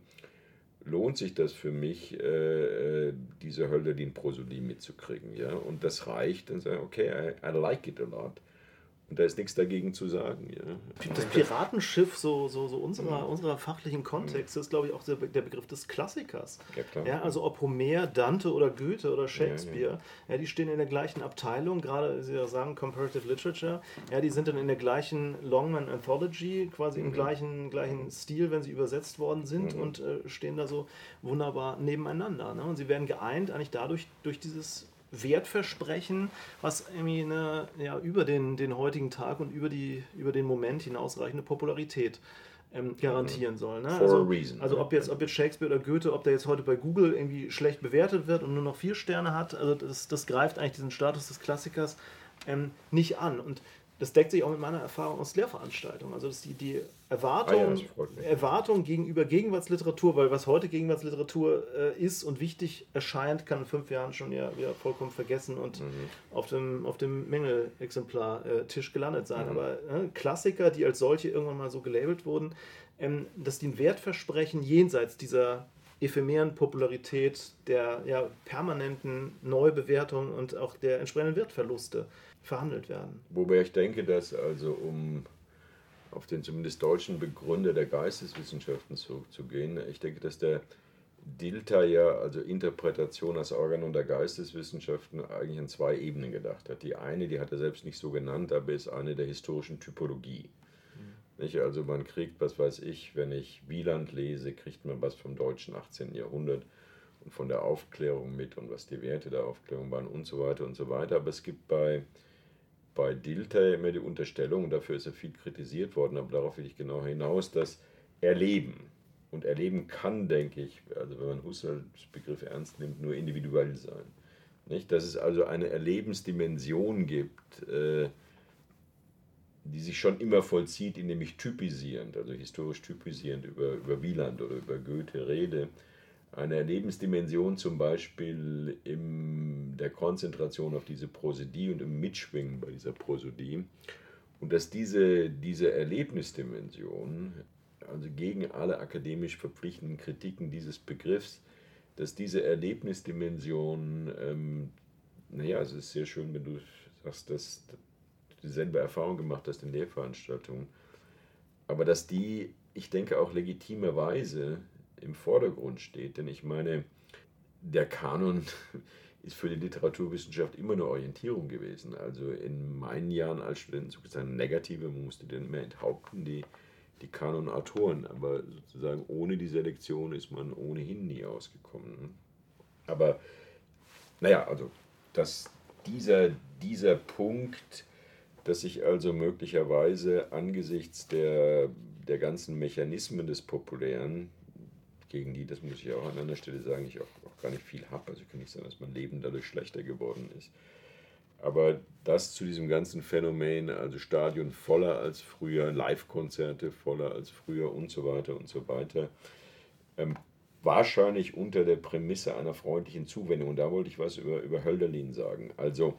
lohnt sich das für mich, äh, äh diese Hölderlin-Prosodie mitzukriegen. Ja? Und das reicht, dann sagen, okay, I, I like it a lot. Und da ist nichts dagegen zu sagen. Ja. Das Piratenschiff, so, so, so unserer, mhm. unserer fachlichen Kontext, ist, glaube ich, auch der, der Begriff des Klassikers. Ja, klar. Ja, also ob Homer, Dante oder Goethe oder Shakespeare, ja, die stehen in der gleichen Abteilung, gerade Sie ja sagen Comparative Literature, ja, die sind dann in der gleichen Longman Anthology, quasi mhm. im gleichen, gleichen Stil, wenn sie übersetzt worden sind mhm. und äh, stehen da so wunderbar nebeneinander. Ne? Und sie werden geeint eigentlich dadurch, durch dieses Wertversprechen, was irgendwie eine, ja, über den, den heutigen Tag und über, die, über den Moment hinausreichende Popularität ähm, garantieren soll. Ne? Also, also ob, jetzt, ob jetzt Shakespeare oder Goethe, ob der jetzt heute bei Google irgendwie schlecht bewertet wird und nur noch vier Sterne hat, also das, das greift eigentlich diesen Status des Klassikers ähm, nicht an. Und das deckt sich auch mit meiner Erfahrung aus Lehrveranstaltungen. Also dass die, die Erwartung, ah ja, Erwartung gegenüber Gegenwartsliteratur, weil was heute Gegenwartsliteratur äh, ist und wichtig erscheint, kann in fünf Jahren schon ja wieder vollkommen vergessen und mhm. auf dem, auf dem Mängelexemplar-Tisch äh, gelandet sein. Mhm. Aber äh, Klassiker, die als solche irgendwann mal so gelabelt wurden, ähm, dass die ein Wertversprechen jenseits dieser ephemeren Popularität, der ja, permanenten Neubewertung und auch der entsprechenden Wertverluste verhandelt werden. Wobei ich denke, dass also um auf den zumindest deutschen Begründer der Geisteswissenschaften zurückzugehen, ich denke, dass der Dilter ja, also Interpretation als Organon der Geisteswissenschaften, eigentlich an zwei Ebenen gedacht hat. Die eine, die hat er selbst nicht so genannt, aber ist eine der historischen Typologie. Mhm. Nicht? Also man kriegt, was weiß ich, wenn ich Wieland lese, kriegt man was vom deutschen 18. Jahrhundert und von der Aufklärung mit und was die Werte der Aufklärung waren und so weiter und so weiter. Aber es gibt bei bei Dilthey immer die Unterstellung, dafür ist er viel kritisiert worden, aber darauf will ich genau hinaus, dass Erleben, und Erleben kann, denke ich, also wenn man Husserls Begriff ernst nimmt, nur individuell sein. Nicht? Dass es also eine Erlebensdimension gibt, äh, die sich schon immer vollzieht, indem ich typisierend, also historisch typisierend über, über Wieland oder über Goethe rede, eine Erlebensdimension zum Beispiel in der Konzentration auf diese Prosodie und im Mitschwingen bei dieser Prosodie. Und dass diese, diese Erlebnisdimension, also gegen alle akademisch verpflichtenden Kritiken dieses Begriffs, dass diese Erlebnisdimension, ähm, naja, es ist sehr schön, wenn du sagst, dass du dieselbe Erfahrung gemacht hast in Lehrveranstaltungen, aber dass die, ich denke auch legitimerweise, im Vordergrund steht. Denn ich meine, der Kanon ist für die Literaturwissenschaft immer eine Orientierung gewesen. Also in meinen Jahren als Student sozusagen negative, man musste dann immer enthaupten, die, die Kanon-Autoren. Aber sozusagen ohne die Selektion ist man ohnehin nie ausgekommen. Aber naja, also dass dieser, dieser Punkt, dass sich also möglicherweise angesichts der, der ganzen Mechanismen des Populären gegen die, das muss ich auch an einer Stelle sagen, ich auch, auch gar nicht viel habe. Also ich kann nicht sagen, dass mein Leben dadurch schlechter geworden ist. Aber das zu diesem ganzen Phänomen, also Stadion voller als früher, Live-Konzerte voller als früher und so weiter und so weiter, ähm, wahrscheinlich unter der Prämisse einer freundlichen Zuwendung. Und da wollte ich was über, über Hölderlin sagen. Also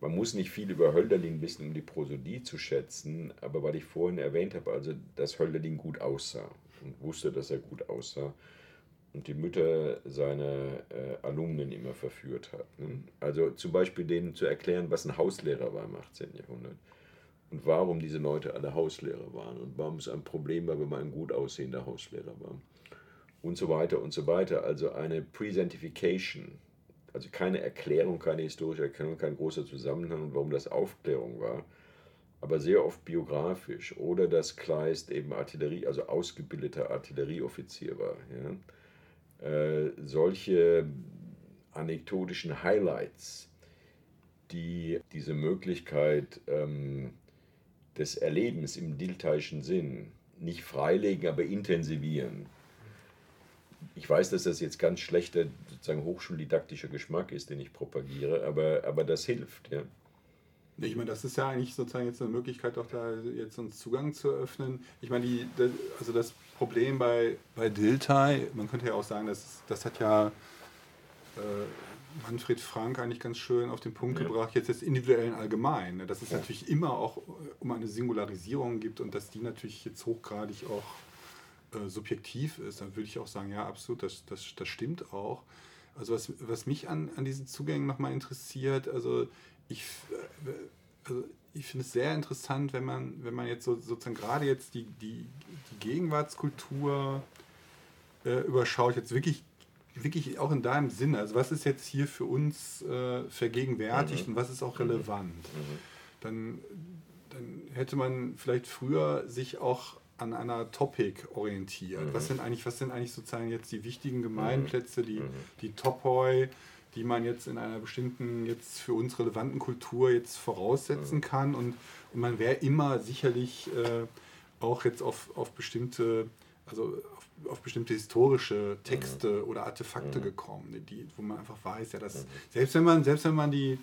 man muss nicht viel über Hölderlin wissen, um die Prosodie zu schätzen, aber weil ich vorhin erwähnt habe, also dass Hölderlin gut aussah und wusste, dass er gut aussah und die Mütter seiner äh, Alumnen immer verführt hat. Ne? Also zum Beispiel denen zu erklären, was ein Hauslehrer war im 18. Jahrhundert und warum diese Leute alle Hauslehrer waren und warum es ein Problem war, wenn man ein gut aussehender Hauslehrer war und so weiter und so weiter. Also eine Presentification, also keine Erklärung, keine historische Erklärung, kein großer Zusammenhang, warum das Aufklärung war, aber sehr oft biografisch. Oder dass Kleist eben Artillerie, also ausgebildeter Artillerieoffizier war. Ja. Äh, solche anekdotischen Highlights, die diese Möglichkeit ähm, des Erlebens im diltaischen Sinn nicht freilegen, aber intensivieren. Ich weiß, dass das jetzt ganz schlechter sozusagen hochschuldidaktischer Geschmack ist, den ich propagiere, aber, aber das hilft. Ja. Ich meine, das ist ja eigentlich sozusagen jetzt eine Möglichkeit, auch da jetzt uns Zugang zu eröffnen. Ich meine, die, also das Problem bei, bei Diltai, man könnte ja auch sagen, das, das hat ja äh, Manfred Frank eigentlich ganz schön auf den Punkt ja. gebracht, jetzt des individuellen Allgemein. Ne? Dass es ja. natürlich immer auch um eine Singularisierung gibt und dass die natürlich jetzt hochgradig auch äh, subjektiv ist. Dann würde ich auch sagen, ja, absolut, das, das, das stimmt auch. Also was, was mich an, an diesen Zugängen nochmal interessiert, also ich, äh, also ich finde es sehr interessant, wenn man, wenn man jetzt so, sozusagen gerade jetzt die, die, die Gegenwartskultur äh, überschaut, jetzt wirklich, wirklich auch in deinem Sinne. Also was ist jetzt hier für uns äh, vergegenwärtigt mhm. und was ist auch relevant? Mhm. Dann, dann hätte man vielleicht früher sich auch an einer Topic orientiert. Mhm. Was sind eigentlich, was sind eigentlich sozusagen jetzt die wichtigen Gemeinplätze, die, mhm. die Topoi, die man jetzt in einer bestimmten, jetzt für uns relevanten Kultur jetzt voraussetzen kann. Und, und man wäre immer sicherlich äh, auch jetzt auf, auf bestimmte, also auf, auf bestimmte historische Texte oder Artefakte gekommen, die, wo man einfach weiß, ja, dass selbst wenn man, selbst wenn man die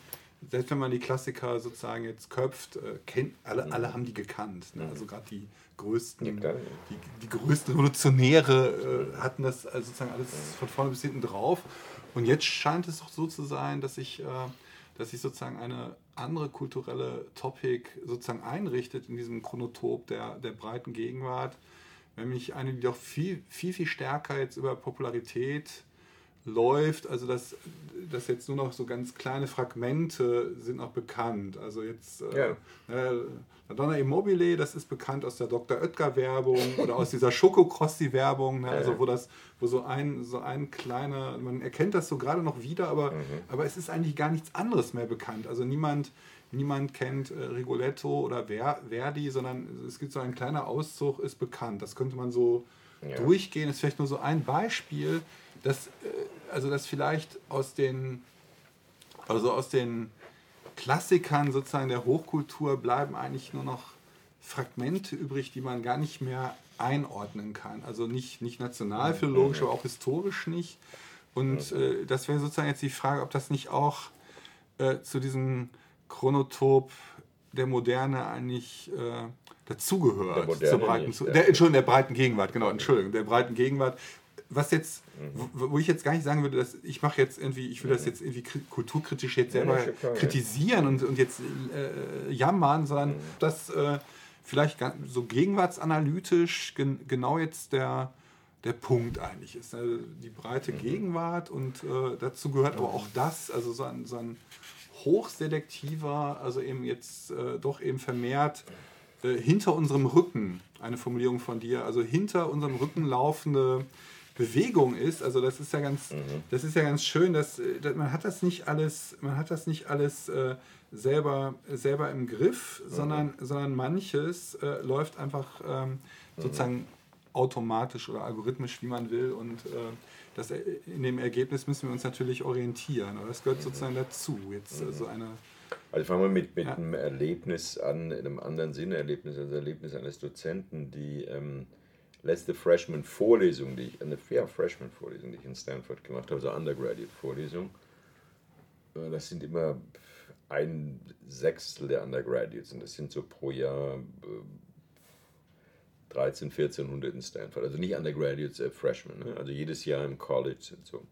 selbst wenn man die Klassiker sozusagen jetzt köpft, äh, kennt, alle, alle haben die gekannt. Ne? Also gerade die größten, ja, die, die größten Revolutionäre äh, hatten das also sozusagen alles von vorne bis hinten drauf. Und jetzt scheint es doch so zu sein, dass sich, äh, dass sich sozusagen eine andere kulturelle Topic sozusagen einrichtet in diesem Chronotop der, der breiten Gegenwart, nämlich eine, die doch viel, viel, viel stärker jetzt über Popularität läuft, also dass, dass jetzt nur noch so ganz kleine Fragmente sind noch bekannt. Also jetzt ja. äh, Madonna Immobile, das ist bekannt aus der Dr. Oetker-Werbung oder aus dieser Schokokrossi-Werbung, ne? also wo das, wo so ein, so ein kleiner, man erkennt das so gerade noch wieder, aber, mhm. aber es ist eigentlich gar nichts anderes mehr bekannt. Also niemand, niemand kennt äh, Rigoletto oder Ver, Verdi, sondern es gibt so ein kleiner Auszug, ist bekannt. Das könnte man so ja. durchgehen. Ist vielleicht nur so ein Beispiel, dass, äh, also dass vielleicht aus den, also aus den Klassikern sozusagen der Hochkultur bleiben eigentlich nur noch Fragmente übrig, die man gar nicht mehr einordnen kann. Also nicht, nicht nationalphilologisch, aber auch historisch nicht. Und äh, das wäre sozusagen jetzt die Frage, ob das nicht auch äh, zu diesem Chronotop der Moderne eigentlich äh, dazugehört. Der, zur breiten, der, Entschuldigung, der breiten Gegenwart, genau, Entschuldigung, der breiten Gegenwart, was jetzt, wo, wo, ich jetzt gar nicht sagen würde, dass ich mache jetzt irgendwie, ich will das jetzt irgendwie kulturkritisch jetzt selber kritisieren und, und jetzt äh, jammern, sondern dass äh, vielleicht so gegenwartsanalytisch gen, genau jetzt der, der Punkt eigentlich ist. Ne? Die breite mhm. Gegenwart und äh, dazu gehört aber auch das, also so ein, so ein hochselektiver, also eben jetzt äh, doch eben vermehrt äh, hinter unserem Rücken, eine Formulierung von dir, also hinter unserem Rücken laufende Bewegung ist. Also das ist ja ganz, mhm. das ist ja ganz schön, dass, äh, dass, man hat das nicht alles, man hat das nicht alles äh, selber, selber im Griff, mhm. sondern, sondern manches äh, läuft einfach ähm, mhm. sozusagen automatisch oder algorithmisch, wie man will. Und äh, das, äh, in dem Ergebnis müssen wir uns natürlich orientieren. Aber das gehört mhm. sozusagen dazu. Jetzt mhm. so eine also fangen wir mit, mit ja. einem Erlebnis an, in einem anderen Sinne Erlebnis, also Erlebnis eines Dozenten, die ähm, letzte Freshman-Vorlesung, die ich, eine ja, Freshman-Vorlesung, die ich in Stanford gemacht habe, also Undergraduate-Vorlesung. Äh, das sind immer ein Sechstel der Undergraduates und das sind so pro Jahr 13, äh, 1400 in Stanford. Also nicht Undergraduates, äh, Freshmen, ne? also jedes Jahr im College sind so.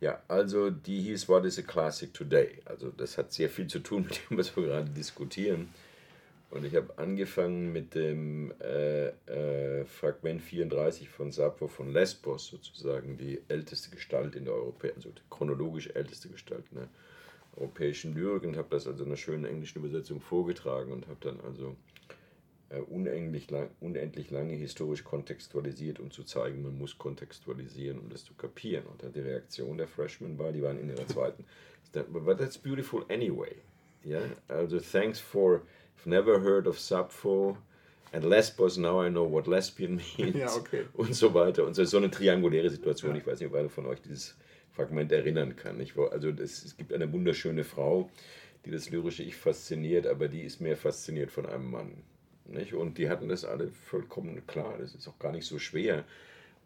Ja, also die hieß What is a Classic Today? Also das hat sehr viel zu tun mit dem, was wir gerade diskutieren. Und ich habe angefangen mit dem äh, äh, Fragment 34 von Sappho von Lesbos, sozusagen die älteste Gestalt in der europäischen, also die chronologisch älteste Gestalt in der europäischen Lyrik und habe das also in einer schönen englischen Übersetzung vorgetragen und habe dann also äh, unendlich, lang, unendlich lange historisch kontextualisiert, um zu zeigen, man muss kontextualisieren, um das zu kapieren. Und die Reaktion der Freshmen war, die waren in ihrer zweiten, but that's beautiful anyway. Ja, also thanks for I've never heard of Sappho and Lesbos, now I know what lesbian means. Ja, okay. Und so weiter. Und so, so eine trianguläre Situation. Ja. Ich weiß nicht, ob einer von euch dieses Fragment erinnern kann. Ich, also das, es gibt eine wunderschöne Frau, die das lyrische Ich fasziniert, aber die ist mehr fasziniert von einem Mann. Nicht? Und die hatten das alle vollkommen klar. Das ist auch gar nicht so schwer.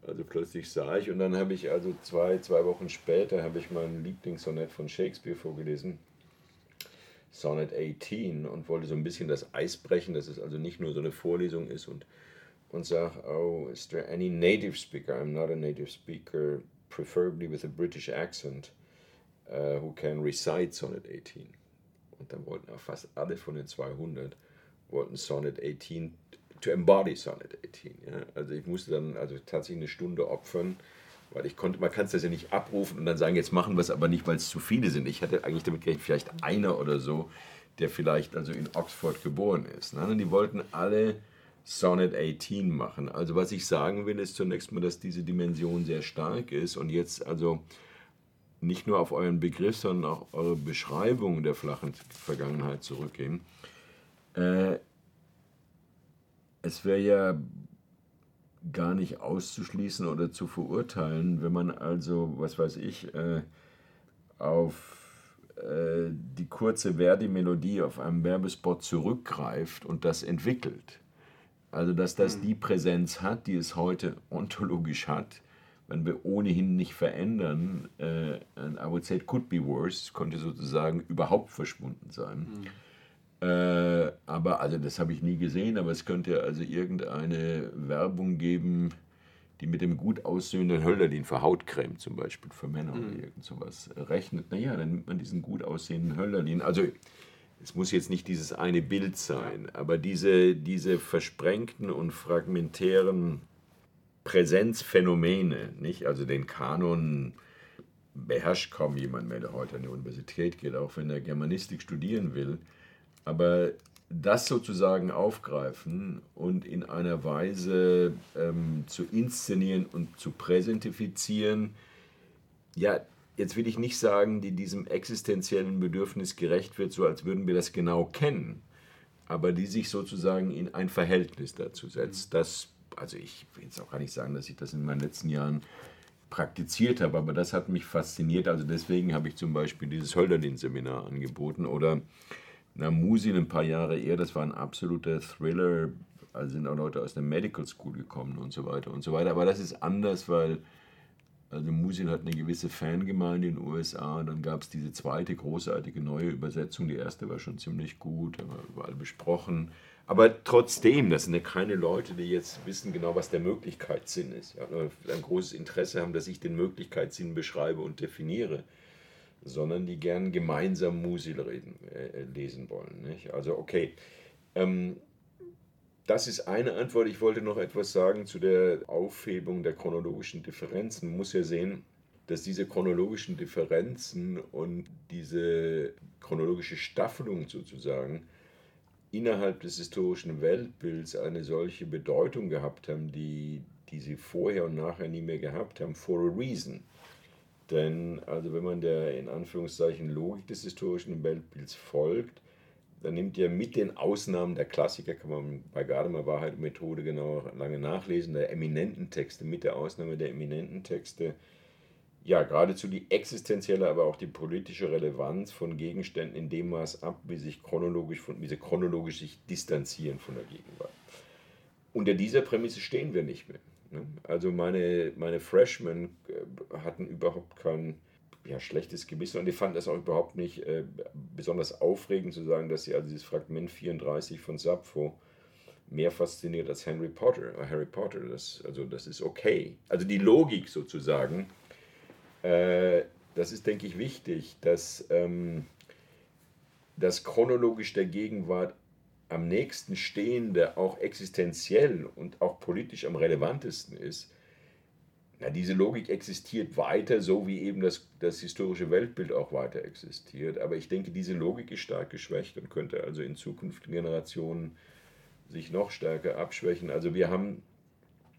Also plötzlich sah ich und dann habe ich also zwei, zwei Wochen später habe ich mein Lieblingssonett von Shakespeare vorgelesen Sonnet 18 und wollte so ein bisschen das Eis brechen, dass es also nicht nur so eine Vorlesung ist und, und sagt, oh, is there any native speaker? I'm not a native speaker, preferably with a British accent, uh, who can recite Sonnet 18. Und dann wollten auch fast alle von den 200 wollten Sonnet 18 to embody Sonnet 18. Ja? Also ich musste dann also tatsächlich eine Stunde opfern, weil ich konnte, man kann es ja nicht abrufen und dann sagen, jetzt machen wir es aber nicht, weil es zu viele sind. Ich hatte eigentlich damit gerechnet, vielleicht einer oder so, der vielleicht also in Oxford geboren ist. Ne? Und die wollten alle Sonnet 18 machen. Also was ich sagen will, ist zunächst mal, dass diese Dimension sehr stark ist und jetzt also nicht nur auf euren Begriff, sondern auch eure Beschreibung der flachen Vergangenheit zurückgehen. Äh, es wäre ja gar nicht auszuschließen oder zu verurteilen, wenn man also, was weiß ich, äh, auf äh, die kurze Verdi-Melodie auf einem Werbespot zurückgreift und das entwickelt. Also, dass das mhm. die Präsenz hat, die es heute ontologisch hat, wenn wir ohnehin nicht verändern, äh, I would say it could be worse, konnte sozusagen überhaupt verschwunden sein. Mhm. Äh, aber, also das habe ich nie gesehen, aber es könnte also irgendeine Werbung geben, die mit dem gut aussehenden Hölderlin für Hautcreme zum Beispiel für Männer mhm. oder irgend sowas rechnet. Naja, dann nimmt man diesen gut aussehenden Hölderlin. Also es muss jetzt nicht dieses eine Bild sein, aber diese, diese versprengten und fragmentären Präsenzphänomene, nicht? Also den Kanon beherrscht kaum jemand mehr, der heute an die Universität geht, auch wenn er Germanistik studieren will. Aber das sozusagen aufgreifen und in einer Weise ähm, zu inszenieren und zu präsentifizieren, ja, jetzt will ich nicht sagen, die diesem existenziellen Bedürfnis gerecht wird, so als würden wir das genau kennen, aber die sich sozusagen in ein Verhältnis dazu setzt. Das, also ich will jetzt auch gar nicht sagen, dass ich das in meinen letzten Jahren praktiziert habe, aber das hat mich fasziniert. Also deswegen habe ich zum Beispiel dieses Hölderlin-Seminar angeboten oder na, Musin ein paar Jahre eher, das war ein absoluter Thriller. Also sind auch Leute aus der Medical School gekommen und so weiter und so weiter. Aber das ist anders, weil also Musin hat eine gewisse Fangemeinde in den USA. Dann gab es diese zweite großartige neue Übersetzung. Die erste war schon ziemlich gut, haben wir überall besprochen. Aber trotzdem, das sind ja keine Leute, die jetzt wissen genau, was der Möglichkeitssinn ist. Ja, ein großes Interesse haben, dass ich den Möglichkeitssinn beschreibe und definiere sondern die gern gemeinsam Musil reden, äh, lesen wollen. Nicht? Also okay, ähm, das ist eine Antwort. Ich wollte noch etwas sagen zu der Aufhebung der chronologischen Differenzen. Man muss ja sehen, dass diese chronologischen Differenzen und diese chronologische Staffelung sozusagen innerhalb des historischen Weltbilds eine solche Bedeutung gehabt haben, die, die sie vorher und nachher nie mehr gehabt haben, for a reason. Denn also wenn man der in Anführungszeichen Logik des historischen Weltbilds folgt, dann nimmt ja mit den Ausnahmen der Klassiker, kann man bei Gadamer Wahrheit und Methode genau lange nachlesen, der eminenten Texte, mit der Ausnahme der eminenten Texte, ja, geradezu die existenzielle, aber auch die politische Relevanz von Gegenständen in dem Maß ab, wie, sich chronologisch von, wie sie chronologisch sich distanzieren von der Gegenwart. Unter dieser Prämisse stehen wir nicht mehr. Ne? Also meine, meine Freshmen äh, hatten überhaupt kein ja, schlechtes Gewissen und die fanden das auch überhaupt nicht äh, besonders aufregend zu sagen, dass sie also dieses Fragment 34 von Sappho mehr fasziniert als Harry Potter. Äh, Harry Potter, das, also das ist okay. Also die Logik sozusagen, äh, das ist, denke ich, wichtig, dass ähm, das chronologisch der Gegenwart am nächsten stehende, auch existenziell und auch politisch am relevantesten ist, na, diese Logik existiert weiter, so wie eben das, das historische Weltbild auch weiter existiert. Aber ich denke, diese Logik ist stark geschwächt und könnte also in zukünftigen Generationen sich noch stärker abschwächen. Also wir haben,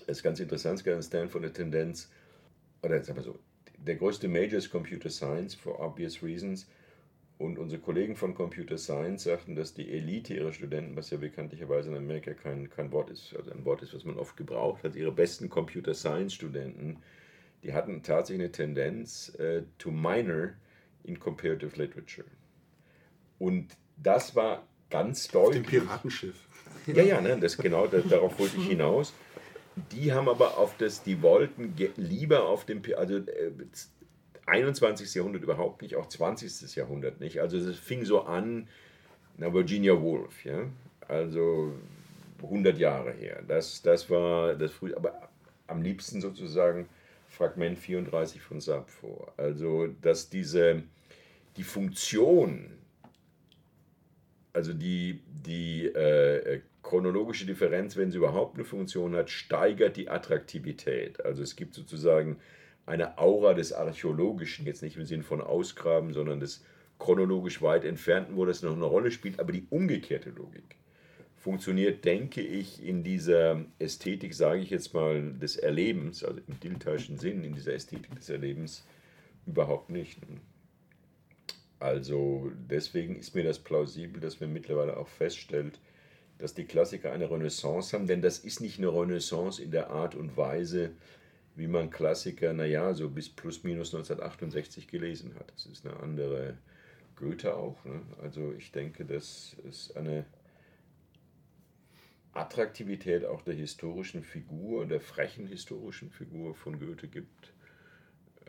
das ist ganz interessant, es Stanford eine Tendenz, oder sagen wir so, der größte Major ist Computer Science, for obvious reasons. Und unsere Kollegen von Computer Science sagten, dass die Elite ihrer Studenten, was ja bekanntlicherweise in Amerika kein, kein Wort ist, also ein Wort ist, was man oft gebraucht hat, ihre besten Computer Science Studenten, die hatten tatsächlich eine Tendenz äh, to minor in Comparative Literature. Und das war ganz deutlich. Auf dem Piratenschiff. Ja, ja, ne, das, genau, das, darauf wollte ich hinaus. Die haben aber auf das, die wollten lieber auf dem, also äh, 21. Jahrhundert überhaupt nicht, auch 20. Jahrhundert nicht. Also es fing so an, na, Virginia Woolf, ja, also 100 Jahre her. Das, das war das früh, aber am liebsten sozusagen Fragment 34 von Sappho. Also, dass diese, die Funktion, also die, die äh, chronologische Differenz, wenn sie überhaupt eine Funktion hat, steigert die Attraktivität. Also es gibt sozusagen eine Aura des Archäologischen, jetzt nicht im Sinn von Ausgraben, sondern des chronologisch weit entfernten, wo das noch eine Rolle spielt, aber die umgekehrte Logik funktioniert, denke ich, in dieser Ästhetik, sage ich jetzt mal, des Erlebens, also im Diltaischen Sinn, in dieser Ästhetik des Erlebens überhaupt nicht. Also deswegen ist mir das plausibel, dass man mittlerweile auch feststellt, dass die Klassiker eine Renaissance haben, denn das ist nicht eine Renaissance in der Art und Weise, wie man Klassiker, naja, so bis plus minus 1968 gelesen hat. Das ist eine andere Goethe auch. Ne? Also ich denke, das ist eine Attraktivität auch der historischen Figur, der frechen historischen Figur von Goethe gibt.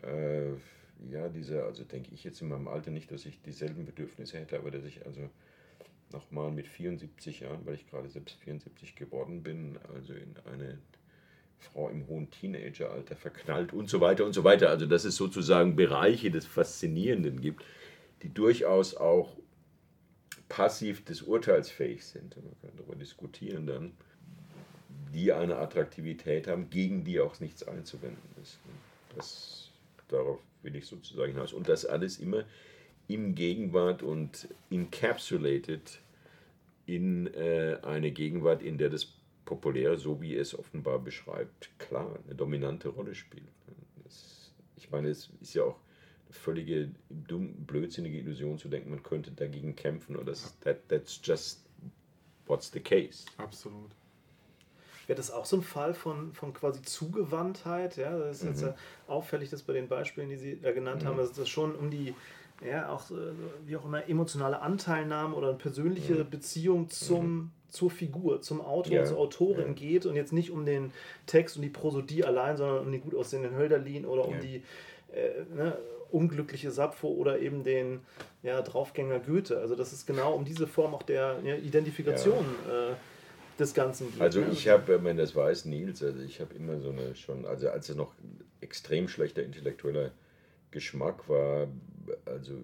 Äh, ja, diese, also denke ich jetzt in meinem Alter nicht, dass ich dieselben Bedürfnisse hätte, aber dass ich also nochmal mit 74 Jahren, weil ich gerade selbst 74 geworden bin, also in eine Frau im hohen Teenageralter verknallt und so weiter und so weiter. Also dass es sozusagen Bereiche des Faszinierenden gibt, die durchaus auch passiv des Urteils fähig sind. Man kann darüber diskutieren dann, die eine Attraktivität haben, gegen die auch nichts einzuwenden ist. Das, darauf will ich sozusagen hinaus. Und das alles immer in Gegenwart und encapsulated in äh, eine Gegenwart, in der das Populäre, so wie es offenbar beschreibt, klar eine dominante Rolle spielt. Das, ich meine, es ist ja auch eine völlige dumm, blödsinnige Illusion zu denken, man könnte dagegen kämpfen oder das, that, that's just what's the case. Absolut. Wäre das auch so ein Fall von, von quasi Zugewandtheit? Ja, das ist mhm. jetzt ja auffällig, dass bei den Beispielen, die Sie da genannt mhm. haben, dass das schon um die ja, auch äh, wie auch immer emotionale Anteilnahme oder eine persönliche ja. Beziehung zum, mhm. Zur Figur, zum Autor, ja. zur Autorin ja. geht und jetzt nicht um den Text und die Prosodie allein, sondern um den gut aussehenden Hölderlin oder um die äh, ne, unglückliche Sappho oder eben den ja, Draufgänger Goethe. Also das ist genau um diese Form auch der Identifikation äh, des Ganzen geht. Also ne? ich habe, wenn das weiß, Nils, also ich habe immer so eine schon, also als er noch extrem schlechter intellektueller Geschmack war, also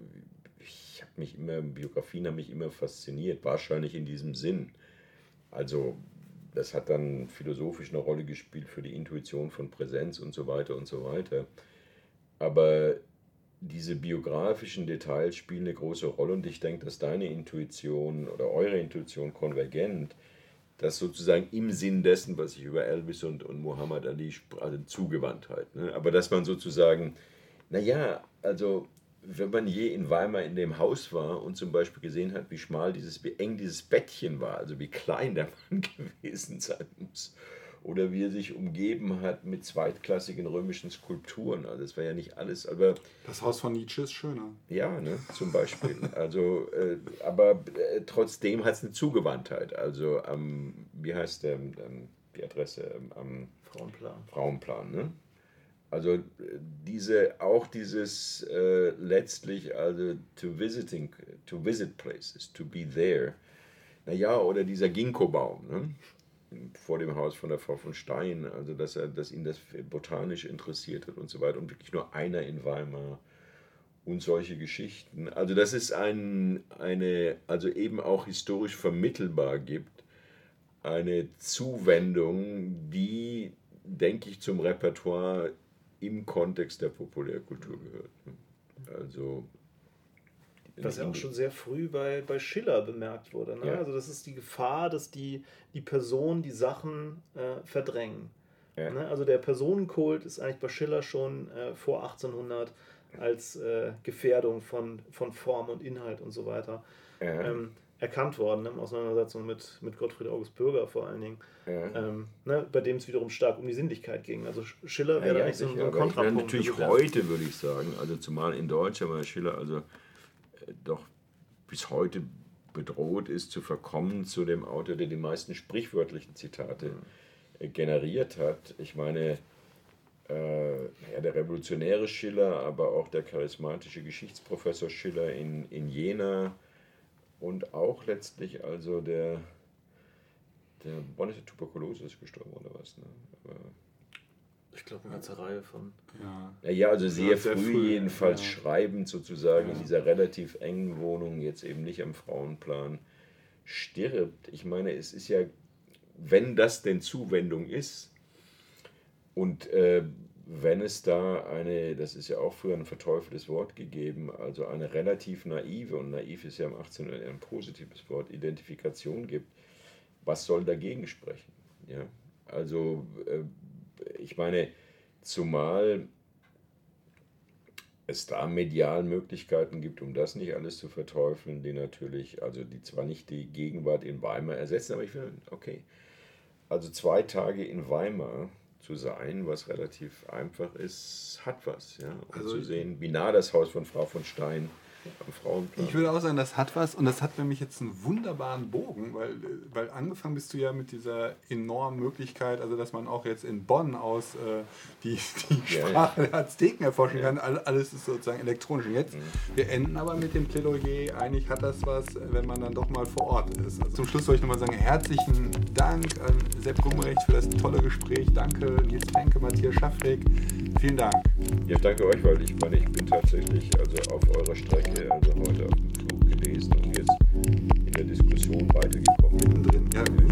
ich habe mich immer, Biografien haben mich immer fasziniert, wahrscheinlich in diesem Sinn. Also das hat dann philosophisch eine Rolle gespielt für die Intuition von Präsenz und so weiter und so weiter. Aber diese biografischen Details spielen eine große Rolle und ich denke, dass deine Intuition oder eure Intuition konvergent, das sozusagen im Sinn dessen, was ich über Elvis und, und Muhammad Ali sprach, also Zugewandtheit. Ne? Aber dass man sozusagen naja, also wenn man je in Weimar in dem Haus war und zum Beispiel gesehen hat, wie schmal dieses, wie eng dieses Bettchen war, also wie klein der Mann gewesen sein muss, oder wie er sich umgeben hat mit zweitklassigen römischen Skulpturen. Also das war ja nicht alles, aber... Das Haus von Nietzsche ist schöner. Ja, ne, zum Beispiel. Also, äh, aber äh, trotzdem hat es eine Zugewandtheit. Also am, wie heißt der, ähm, die Adresse? am Frauenplan. Frauenplan, ne? Also diese, auch dieses äh, letztlich, also to visiting, to visit places, to be there. Naja, oder dieser Ginkgo-Baum ne? vor dem Haus von der Frau von Stein, also dass er, dass ihn das botanisch interessiert hat und so weiter und wirklich nur einer in Weimar und solche Geschichten. Also dass es ein, eine, also eben auch historisch vermittelbar gibt, eine Zuwendung, die, denke ich, zum Repertoire im Kontext der Populärkultur gehört. Also was ja auch schon sehr früh bei, bei Schiller bemerkt wurde. Ne? Ja. Also das ist die Gefahr, dass die, die Person die Sachen äh, verdrängen. Ja. Ne? Also der Personenkult ist eigentlich bei Schiller schon äh, vor 1800 als äh, Gefährdung von, von Form und Inhalt und so weiter. Ähm, erkannt worden, ne, in Auseinandersetzung mit, mit Gottfried August Bürger vor allen Dingen, ja. ähm, ne, bei dem es wiederum stark um die Sinnlichkeit ging. Also Schiller wäre ja, ja, eigentlich so, ein Kontrapunkt. Ja, natürlich heute, würde ich sagen, also zumal in Deutschland war Schiller also äh, doch bis heute bedroht ist, zu verkommen zu dem Autor, der die meisten sprichwörtlichen Zitate mhm. generiert hat. Ich meine, äh, naja, der revolutionäre Schiller, aber auch der charismatische Geschichtsprofessor Schiller in, in Jena und auch letztlich also der, der Bonnet Tuberkulose ist gestorben oder was. Ne? Aber ich glaube, eine ganze Reihe von. Ja, ja also sehr, ja, sehr früh, früh, jedenfalls ja. schreibend sozusagen in dieser relativ engen Wohnung, jetzt eben nicht am Frauenplan, stirbt. Ich meine, es ist ja, wenn das denn Zuwendung ist und äh, wenn es da eine, das ist ja auch früher ein verteufeltes Wort gegeben, also eine relativ naive, und naiv ist ja im 18. Jahrhundert ein positives Wort, Identifikation gibt, was soll dagegen sprechen? Ja? Also, äh, ich meine, zumal es da medial Möglichkeiten gibt, um das nicht alles zu verteufeln, die natürlich, also die zwar nicht die Gegenwart in Weimar ersetzen, aber ich finde, okay, also zwei Tage in Weimar zu sein, was relativ einfach ist, hat was. Ja? Um also zu sehen, wie nah das Haus von Frau von Stein am Frauenplan. Ich würde auch sagen, das hat was und das hat für mich jetzt einen wunderbaren Bogen, weil, weil angefangen bist du ja mit dieser enormen Möglichkeit, also dass man auch jetzt in Bonn aus äh, die, die ja, Sprache ja. der Azteken erforschen kann. Alles ist sozusagen elektronisch. Und jetzt, mhm. wir enden aber mit dem Plädoyer, eigentlich hat das was, wenn man dann doch mal vor Ort ist. Also zum Schluss soll ich nochmal sagen, herzlichen Dank an Sepp Rumrecht für das tolle Gespräch. Danke Nils Frenke, Matthias Schaffrig. Vielen Dank. Ja, danke euch, weil ich meine, ich bin tatsächlich also auf eurer Strecke also heute auf dem Flug gewesen und jetzt in der Diskussion weitergekommen. Ja.